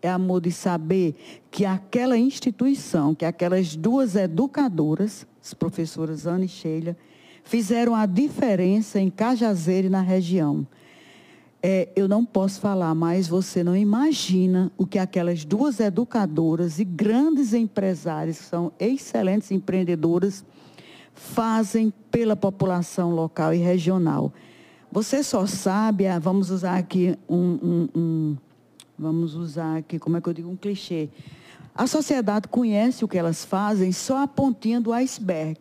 É amor de saber que aquela instituição, que aquelas duas educadoras, as professoras Ana e Sheila, fizeram a diferença em Cajazeiro e na região. É, eu não posso falar, mas você não imagina o que aquelas duas educadoras e grandes empresárias, que são excelentes empreendedoras, fazem pela população local e regional. Você só sabe, ah, vamos usar aqui um, um- um- vamos usar aqui, como é que eu digo, um clichê. A sociedade conhece o que elas fazem só a pontinha do iceberg.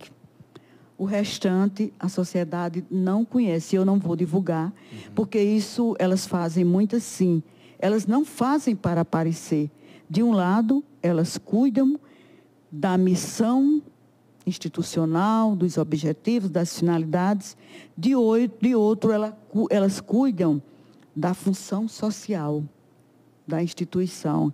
O restante, a sociedade não conhece. Eu não vou divulgar, porque isso elas fazem muito assim. Elas não fazem para aparecer. De um lado, elas cuidam da missão institucional, dos objetivos, das finalidades. De, oi- de outro, ela elas cuidam da função social da instituição.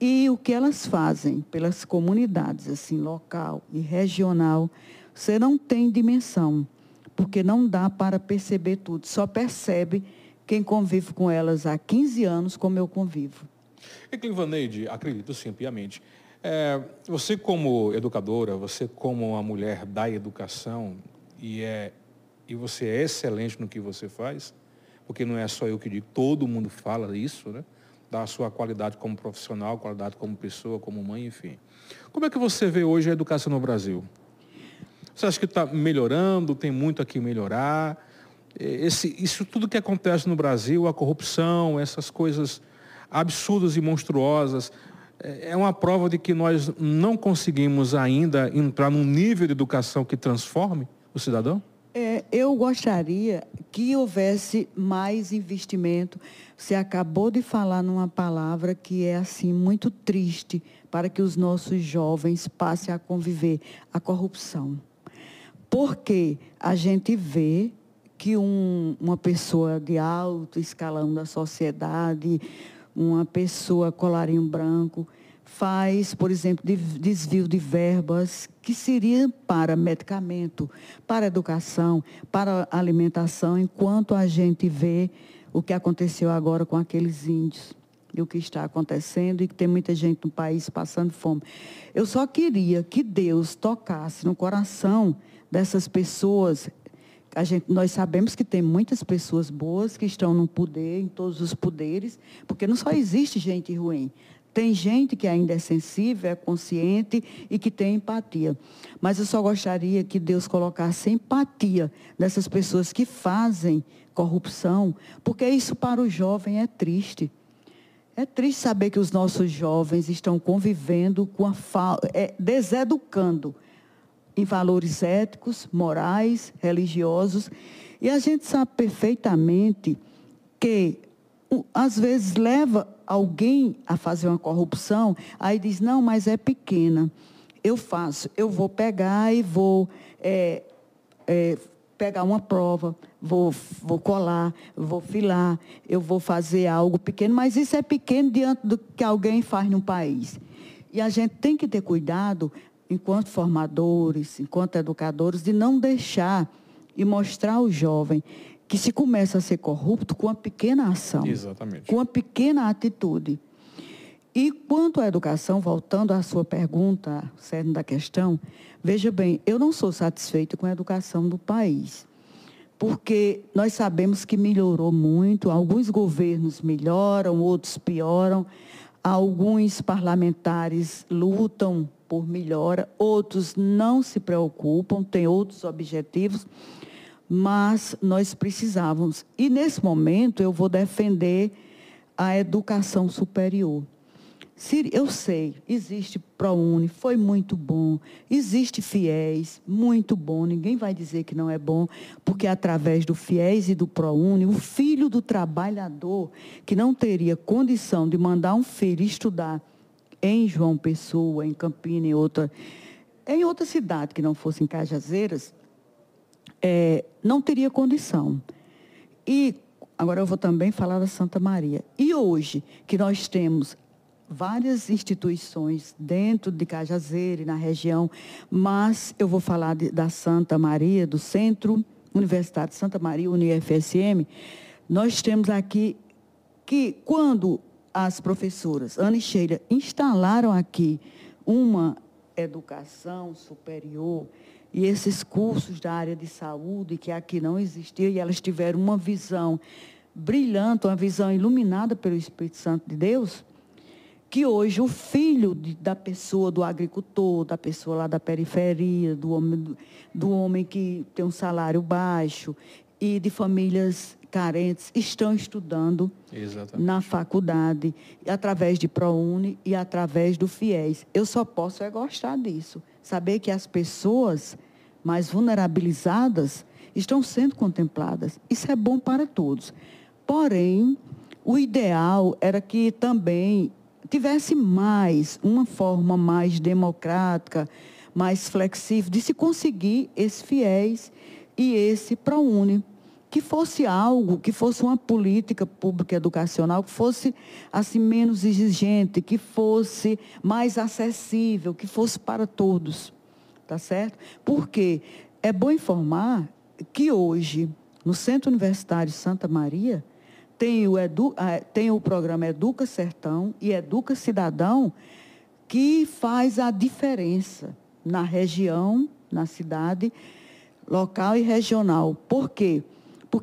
E o que elas fazem pelas comunidades, assim, local e regional, você não tem dimensão, porque não dá para perceber tudo. Só percebe quem convive com elas há 15 anos, como eu convivo. Eclivaneide, acredito sim, piamente. É, você como educadora, você como uma mulher da educação, e, é, e você é excelente no que você faz, porque não é só eu que digo, todo mundo fala isso, né? Da sua qualidade como profissional, qualidade como pessoa, como mãe, enfim. Como é que você vê hoje a educação no Brasil? Você acha que está melhorando? Tem muito aqui melhorar? Esse, isso tudo que acontece no Brasil, a corrupção, essas coisas absurdas e monstruosas, é uma prova de que nós não conseguimos ainda entrar num nível de educação que transforme o cidadão? É, eu gostaria que houvesse mais investimento. Você acabou de falar numa palavra que é assim muito triste para que os nossos jovens passem a conviver a corrupção. Porque a gente vê que um, uma pessoa de alto escalão da sociedade, uma pessoa colarinho branco, faz, por exemplo, desvio de verbas que seria para medicamento, para educação, para alimentação, enquanto a gente vê o que aconteceu agora com aqueles índios e o que está acontecendo e que tem muita gente no país passando fome. Eu só queria que Deus tocasse no coração dessas pessoas. A gente, nós sabemos que tem muitas pessoas boas que estão no poder, em todos os poderes, porque não só existe gente ruim. Tem gente que ainda é sensível, é consciente e que tem empatia. Mas eu só gostaria que Deus colocasse empatia nessas pessoas que fazem corrupção, porque isso para o jovem é triste. É triste saber que os nossos jovens estão convivendo com a falta, é, deseducando em valores éticos, morais, religiosos. E a gente sabe perfeitamente que às vezes leva alguém a fazer uma corrupção, aí diz, não, mas é pequena. Eu faço, eu vou pegar e vou é, é, pegar uma prova, vou, vou colar, vou filar, eu vou fazer algo pequeno, mas isso é pequeno diante do que alguém faz no país. E a gente tem que ter cuidado, enquanto formadores, enquanto educadores, de não deixar e mostrar ao jovem que se começa a ser corrupto com uma pequena ação, Exatamente. com uma pequena atitude. E quanto à educação, voltando à sua pergunta, cerne da questão, veja bem, eu não sou satisfeita com a educação do país, porque nós sabemos que melhorou muito, alguns governos melhoram, outros pioram, alguns parlamentares lutam por melhora, outros não se preocupam, têm outros objetivos mas nós precisávamos. E nesse momento eu vou defender a educação superior. Eu sei, existe ProUni, foi muito bom, existe FIES, muito bom, ninguém vai dizer que não é bom, porque através do FIES e do ProUni, o filho do trabalhador que não teria condição de mandar um filho estudar em João Pessoa, em Campina, em outra, em outra cidade que não fosse em Cajazeiras, é, não teria condição. E agora eu vou também falar da Santa Maria. E hoje, que nós temos várias instituições dentro de Cajazeira e na região, mas eu vou falar de, da Santa Maria, do Centro Universitário de Santa Maria, UniFSM, nós temos aqui que quando as professoras. Ana e Sheila instalaram aqui uma educação superior, e esses cursos da área de saúde, que aqui não existia, e elas tiveram uma visão brilhante, uma visão iluminada pelo Espírito Santo de Deus, que hoje o filho de, da pessoa, do agricultor, da pessoa lá da periferia, do homem, do homem que tem um salário baixo e de famílias carentes estão estudando Exatamente. na faculdade, através de ProUni e através do FIES. Eu só posso é gostar disso saber que as pessoas mais vulnerabilizadas estão sendo contempladas. Isso é bom para todos. Porém, o ideal era que também tivesse mais, uma forma mais democrática, mais flexível de se conseguir esse fiéis e esse ProUni. Que fosse algo, que fosse uma política pública educacional, que fosse assim menos exigente, que fosse mais acessível, que fosse para todos tá certo? Porque é bom informar que hoje, no Centro Universitário Santa Maria, tem o, edu, tem o programa Educa Sertão e Educa Cidadão, que faz a diferença na região, na cidade, local e regional. Por quê? Porque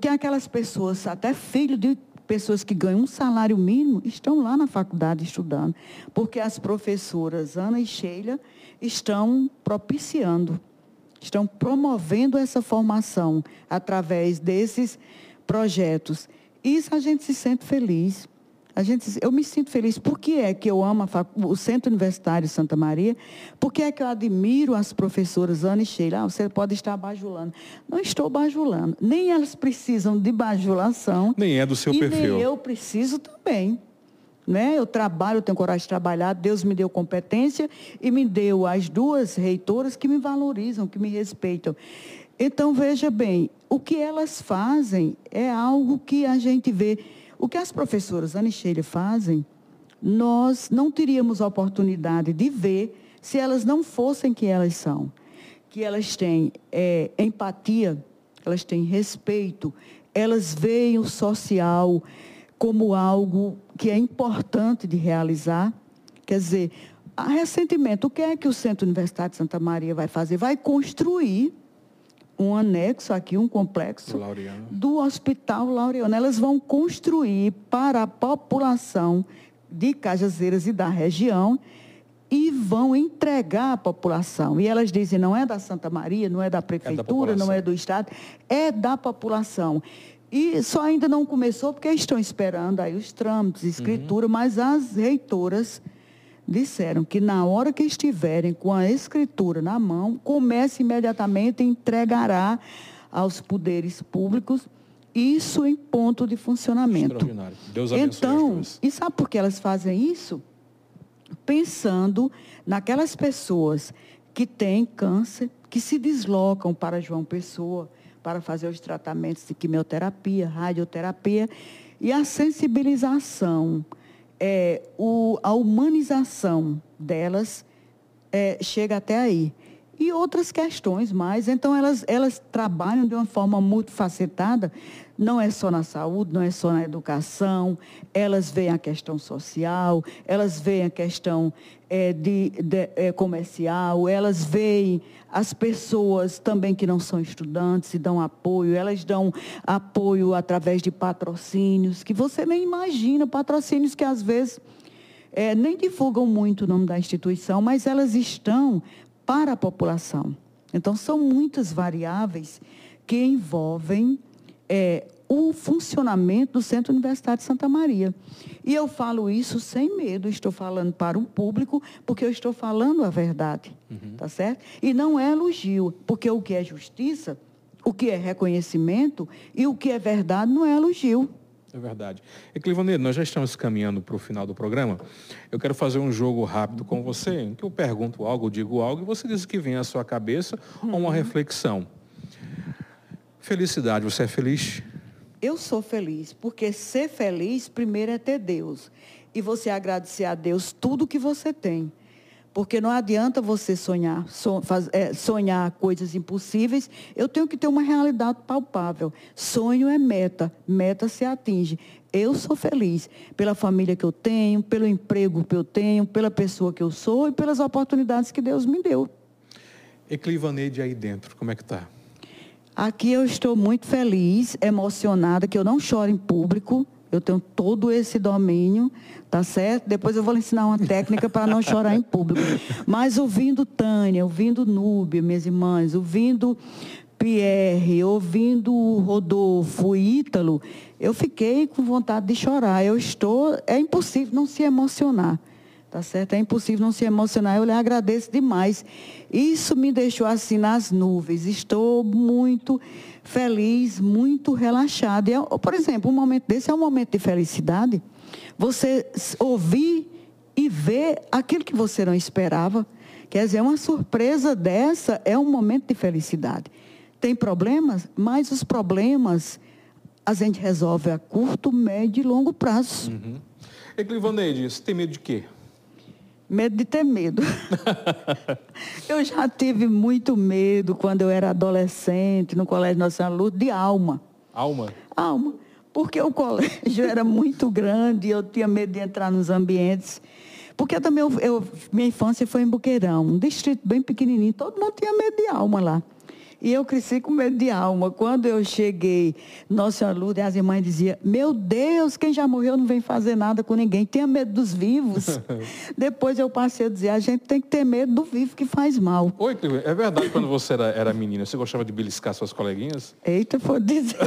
aquelas pessoas, até filho de pessoas que ganham um salário mínimo, estão lá na faculdade estudando. Porque as professoras Ana e Sheila estão propiciando, estão promovendo essa formação através desses projetos. Isso a gente se sente feliz. A gente, eu me sinto feliz. Por que é que eu amo o Centro Universitário Santa Maria? Por que é que eu admiro as professoras Ana e Sheila? Ah, você pode estar bajulando. Não estou bajulando. Nem elas precisam de bajulação. Nem é do seu perfil. Nem eu preciso também. Né? Eu trabalho, eu tenho coragem de trabalhar, Deus me deu competência e me deu as duas reitoras que me valorizam, que me respeitam. Então, veja bem, o que elas fazem é algo que a gente vê. O que as professoras e fazem, nós não teríamos oportunidade de ver se elas não fossem que elas são. Que elas têm é, empatia, elas têm respeito, elas veem o social como algo que é importante de realizar. Quer dizer, recentemente, o que é que o Centro Universitário de Santa Maria vai fazer? Vai construir um anexo aqui, um complexo do Hospital Laureano. Elas vão construir para a população de Cajazeiras e da região e vão entregar à população. E elas dizem, não é da Santa Maria, não é da prefeitura, é da não é do Estado, é da população. E só ainda não começou porque estão esperando aí os trâmites, escritura, uhum. mas as reitoras disseram que na hora que estiverem com a escritura na mão, comece imediatamente e entregará aos poderes públicos isso em ponto de funcionamento. Deus abençoe então, e sabe por que elas fazem isso? Pensando naquelas pessoas que têm câncer, que se deslocam para João Pessoa para fazer os tratamentos de quimioterapia, radioterapia e a sensibilização é, o, a humanização delas é, chega até aí. E outras questões mais. Então, elas, elas trabalham de uma forma muito facetada, não é só na saúde, não é só na educação, elas veem a questão social, elas veem a questão é, de, de é, comercial, elas veem as pessoas também que não são estudantes e dão apoio, elas dão apoio através de patrocínios, que você nem imagina, patrocínios que às vezes é, nem divulgam muito o nome da instituição, mas elas estão para a população. Então, são muitas variáveis que envolvem é, o funcionamento do Centro Universitário de Santa Maria. E eu falo isso sem medo, estou falando para um público, porque eu estou falando a verdade, uhum. tá certo? E não é elogio, porque o que é justiça, o que é reconhecimento e o que é verdade não é elogio. É verdade. Eclivaneiro, nós já estamos caminhando para o final do programa. Eu quero fazer um jogo rápido com você, em que eu pergunto algo, digo algo, e você diz o que vem à sua cabeça uhum. ou uma reflexão. Felicidade, você é feliz? Eu sou feliz, porque ser feliz, primeiro é ter Deus. E você agradecer a Deus tudo que você tem. Porque não adianta você sonhar, é, sonhar coisas impossíveis. Eu tenho que ter uma realidade palpável. Sonho é meta, meta se atinge. Eu sou feliz pela família que eu tenho, pelo emprego que eu tenho, pela pessoa que eu sou e pelas oportunidades que Deus me deu. Eclivaneide aí dentro, como é que está? Aqui eu estou muito feliz, emocionada, que eu não choro em público. Eu tenho todo esse domínio, tá certo? Depois eu vou lhe ensinar uma técnica para não chorar em público. Mas ouvindo Tânia, ouvindo Núbia, minhas irmãs, ouvindo Pierre, ouvindo Rodolfo, Ítalo, eu fiquei com vontade de chorar. Eu estou, é impossível não se emocionar. Tá certo? É impossível não se emocionar. Eu lhe agradeço demais. Isso me deixou assim nas nuvens. Estou muito feliz, muito relaxada. por exemplo, um momento desse é um momento de felicidade. Você ouvir e ver aquilo que você não esperava. Quer dizer, uma surpresa dessa é um momento de felicidade. Tem problemas, mas os problemas a gente resolve a curto, médio e longo prazo. Uhum. Eclivaneide, você tem medo de quê? Medo de ter medo. eu já tive muito medo quando eu era adolescente, no Colégio Nacional Luz, de alma. Alma? Alma. Porque o colégio era muito grande, eu tinha medo de entrar nos ambientes. Porque também eu, eu, minha infância foi em Buqueirão, um distrito bem pequenininho, todo mundo tinha medo de alma lá. E eu cresci com medo de alma. Quando eu cheguei, Nossa Senhora Lourdes, as irmãs diziam, meu Deus, quem já morreu não vem fazer nada com ninguém. Tenha medo dos vivos. Depois eu passei a dizer, a gente tem que ter medo do vivo que faz mal. Oi, é verdade quando você era, era menina, você gostava de beliscar suas coleguinhas? Eita, vou dizer.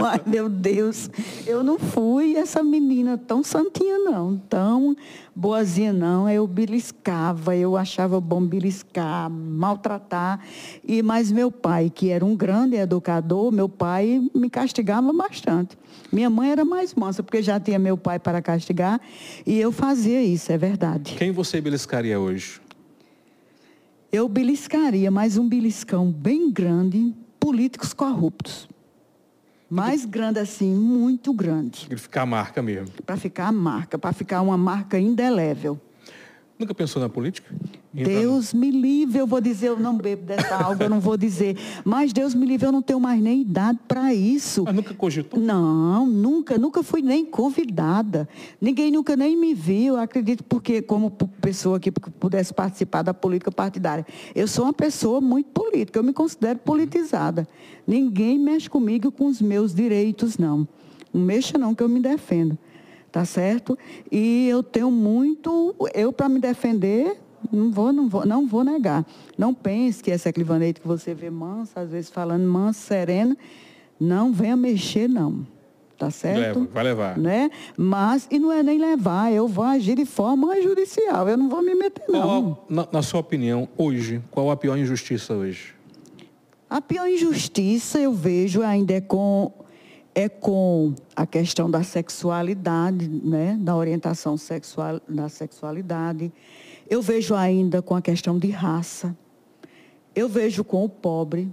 Mas, meu Deus, eu não fui essa menina tão santinha, não. Tão boazinha, não. Eu beliscava, eu achava bom beliscar, maltratar. E, mas meu pai, que era um grande educador, meu pai me castigava bastante. Minha mãe era mais mansa, porque já tinha meu pai para castigar. E eu fazia isso, é verdade. Quem você beliscaria hoje? Eu beliscaria, mas um beliscão bem grande, políticos corruptos. Mais grande assim, muito grande. Para ficar a marca mesmo. Para ficar a marca, para ficar uma marca indelével. Nunca pensou na política? Deus me livre, eu vou dizer, eu não bebo dessa água, eu não vou dizer. Mas Deus me livre, eu não tenho mais nem idade para isso. Mas nunca cogitou? Não, nunca, nunca fui nem convidada. Ninguém nunca nem me viu, acredito, porque como pessoa que pudesse participar da política partidária. Eu sou uma pessoa muito política, eu me considero politizada. Ninguém mexe comigo com os meus direitos, não. Não mexa não, que eu me defendo tá certo? E eu tenho muito, eu para me defender, não vou, não vou, não vou negar. Não pense que essa clivanete que você vê mansa, às vezes falando mansa, serena, não venha mexer, não. Tá certo? Leva, vai levar. Né? Mas, e não é nem levar, eu vou agir de forma judicial, eu não vou me meter, não. Qual, na, na sua opinião, hoje, qual a pior injustiça hoje? A pior injustiça eu vejo ainda é com é com a questão da sexualidade, né, da orientação sexual, da sexualidade. Eu vejo ainda com a questão de raça. Eu vejo com o pobre,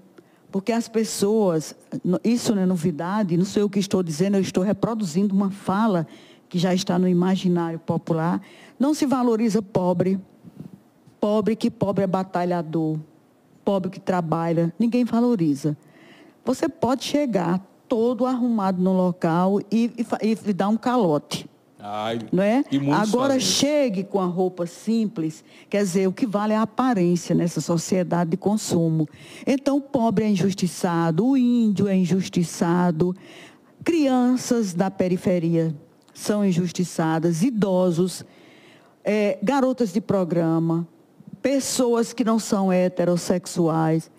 porque as pessoas, isso não é novidade, não sei o que estou dizendo, eu estou reproduzindo uma fala que já está no imaginário popular. Não se valoriza pobre. Pobre que pobre é batalhador. Pobre que trabalha. Ninguém valoriza. Você pode chegar, todo arrumado no local e, e, e dar um calote. Ai, não é? Agora chegue com a roupa simples, quer dizer, o que vale é a aparência nessa sociedade de consumo. Então o pobre é injustiçado, o índio é injustiçado, crianças da periferia são injustiçadas, idosos, é, garotas de programa, pessoas que não são heterossexuais.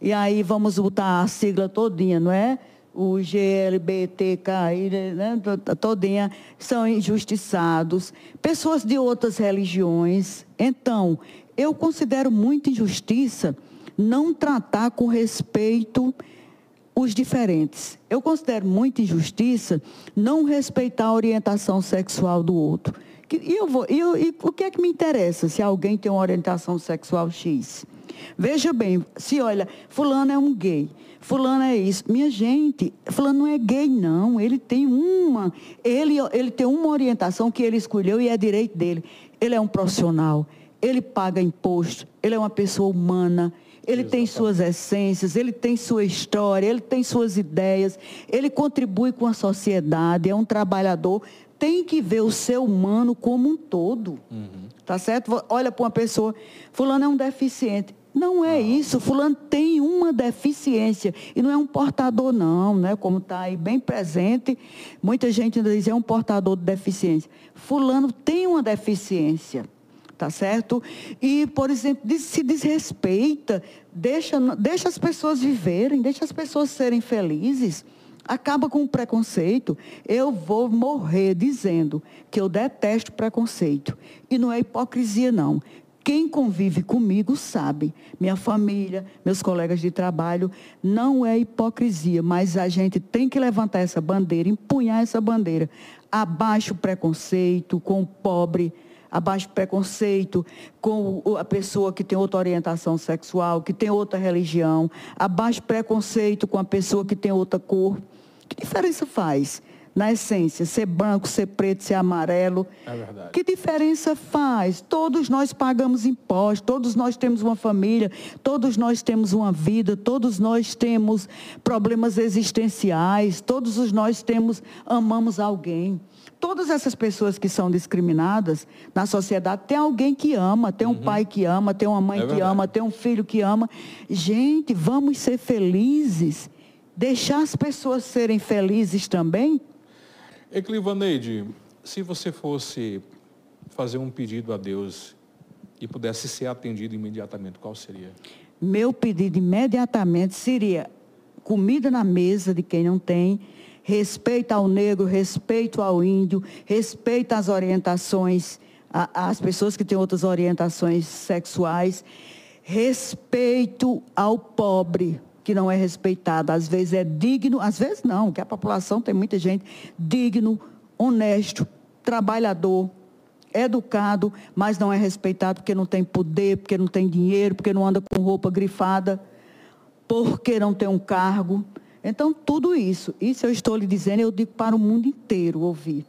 E aí vamos botar a sigla todinha, não é? O GLBTKI, né, todinha, são injustiçados, pessoas de outras religiões. Então, eu considero muita injustiça não tratar com respeito os diferentes. Eu considero muita injustiça não respeitar a orientação sexual do outro. E, eu vou, eu, e o que é que me interessa se alguém tem uma orientação sexual X? Veja bem, se olha, fulano é um gay, fulano é isso. Minha gente, fulano não é gay, não. Ele tem uma, ele, ele tem uma orientação que ele escolheu e é direito dele. Ele é um profissional, ele paga imposto, ele é uma pessoa humana. Ele Exatamente. tem suas essências, ele tem sua história, ele tem suas ideias, ele contribui com a sociedade, é um trabalhador. Tem que ver o ser humano como um todo. Uhum. Tá certo? Olha para uma pessoa, fulano é um deficiente. Não é isso. Fulano tem uma deficiência. E não é um portador, não, né? Como está aí bem presente. Muita gente ainda diz é um portador de deficiência. Fulano tem uma deficiência. Tá certo? E, por exemplo, se desrespeita, deixa, deixa as pessoas viverem, deixa as pessoas serem felizes acaba com o preconceito. Eu vou morrer dizendo que eu detesto preconceito. E não é hipocrisia, não. Quem convive comigo sabe, minha família, meus colegas de trabalho, não é hipocrisia, mas a gente tem que levantar essa bandeira, empunhar essa bandeira. Abaixo o preconceito com o pobre, abaixo o preconceito com a pessoa que tem outra orientação sexual, que tem outra religião, abaixo o preconceito com a pessoa que tem outra cor. Que diferença faz? Na essência, ser branco, ser preto, ser amarelo. É verdade. Que diferença faz? Todos nós pagamos impostos, todos nós temos uma família, todos nós temos uma vida, todos nós temos problemas existenciais, todos nós temos, amamos alguém. Todas essas pessoas que são discriminadas na sociedade, tem alguém que ama, tem um uhum. pai que ama, tem uma mãe é que ama, tem um filho que ama. Gente, vamos ser felizes. Deixar as pessoas serem felizes também. Eclivaneide, se você fosse fazer um pedido a Deus e pudesse ser atendido imediatamente, qual seria? Meu pedido imediatamente seria comida na mesa de quem não tem, respeito ao negro, respeito ao índio, respeito às orientações, às pessoas que têm outras orientações sexuais, respeito ao pobre, que não é respeitado. Às vezes é digno, às vezes não, que a população tem muita gente digno, honesto, trabalhador, educado, mas não é respeitado porque não tem poder, porque não tem dinheiro, porque não anda com roupa grifada, porque não tem um cargo. Então, tudo isso, isso eu estou lhe dizendo, eu digo para o mundo inteiro ouvir.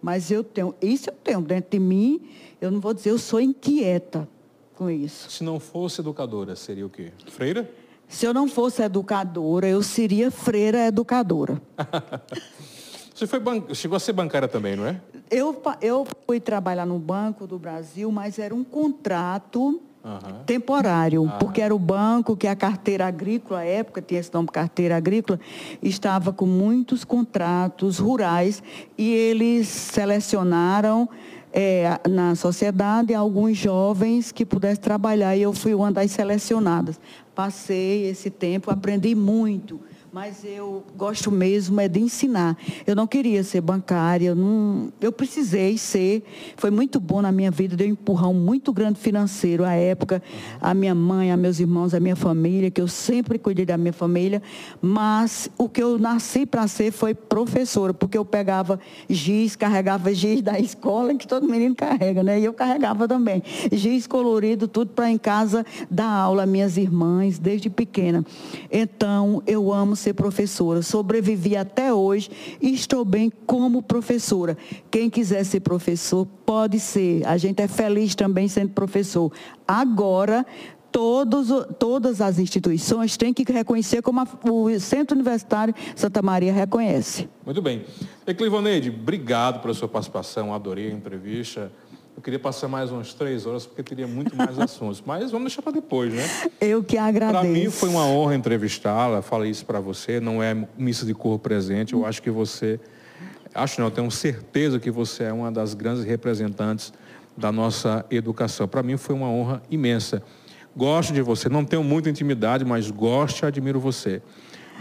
Mas eu tenho, isso eu tenho dentro de mim, eu não vou dizer, eu sou inquieta com isso. Se não fosse educadora, seria o quê? Freira? Se eu não fosse educadora, eu seria freira educadora. Você foi ban... chegou a ser bancária também, não é? Eu, eu fui trabalhar no Banco do Brasil, mas era um contrato Uhum. temporário, uhum. porque era o banco que a carteira agrícola, à época tinha esse nome carteira agrícola, estava com muitos contratos rurais e eles selecionaram é, na sociedade alguns jovens que pudessem trabalhar e eu fui uma das selecionadas. Passei esse tempo, aprendi muito mas eu gosto mesmo é de ensinar. Eu não queria ser bancária, eu, não, eu precisei ser. Foi muito bom na minha vida, deu um empurrão muito grande financeiro à época, a minha mãe, a meus irmãos, a minha família, que eu sempre cuidei da minha família, mas o que eu nasci para ser foi professora, porque eu pegava giz, carregava giz da escola, que todo menino carrega, né? E eu carregava também. Giz colorido, tudo para em casa dar aula, minhas irmãs, desde pequena. Então, eu amo ser professora. Sobrevivi até hoje e estou bem como professora. Quem quiser ser professor, pode ser. A gente é feliz também sendo professor. Agora, todos, todas as instituições têm que reconhecer como a, o Centro Universitário Santa Maria reconhece. Muito bem. Eclivoneide, obrigado pela sua participação, adorei a entrevista. Eu queria passar mais umas três horas, porque teria muito mais assuntos. Mas vamos deixar para depois, né? Eu que agradeço. Para mim foi uma honra entrevistá-la. Falei isso para você. Não é missa de cor presente. Eu acho que você... Acho não, eu tenho certeza que você é uma das grandes representantes da nossa educação. Para mim foi uma honra imensa. Gosto de você. Não tenho muita intimidade, mas gosto e admiro você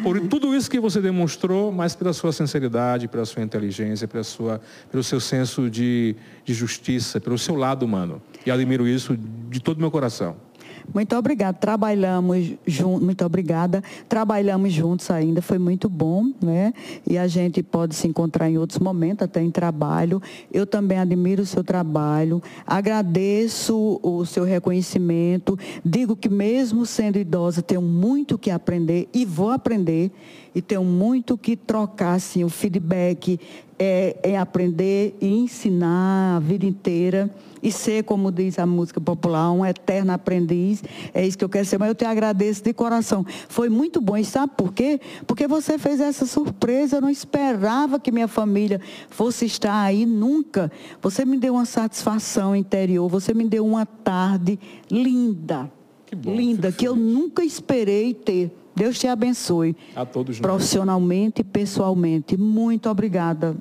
por tudo isso que você demonstrou, mas pela sua sinceridade, pela sua inteligência, pela sua, pelo seu senso de, de justiça, pelo seu lado humano. E admiro isso de todo o meu coração. Muito obrigada. Trabalhamos juntos, muito obrigada. Trabalhamos juntos ainda, foi muito bom, né? E a gente pode se encontrar em outros momentos, até em trabalho. Eu também admiro o seu trabalho, agradeço o seu reconhecimento. Digo que mesmo sendo idosa, tenho muito que aprender e vou aprender e tenho muito que trocar assim, o feedback é, é aprender e ensinar a vida inteira e ser, como diz a música popular, um eterno aprendiz. É isso que eu quero ser, mas eu te agradeço de coração. Foi muito bom. E sabe por quê? Porque você fez essa surpresa. Eu não esperava que minha família fosse estar aí nunca. Você me deu uma satisfação interior, você me deu uma tarde linda. Que bom, linda, que eu nunca esperei ter. Deus te abençoe. A todos Profissionalmente e pessoalmente. Muito obrigada.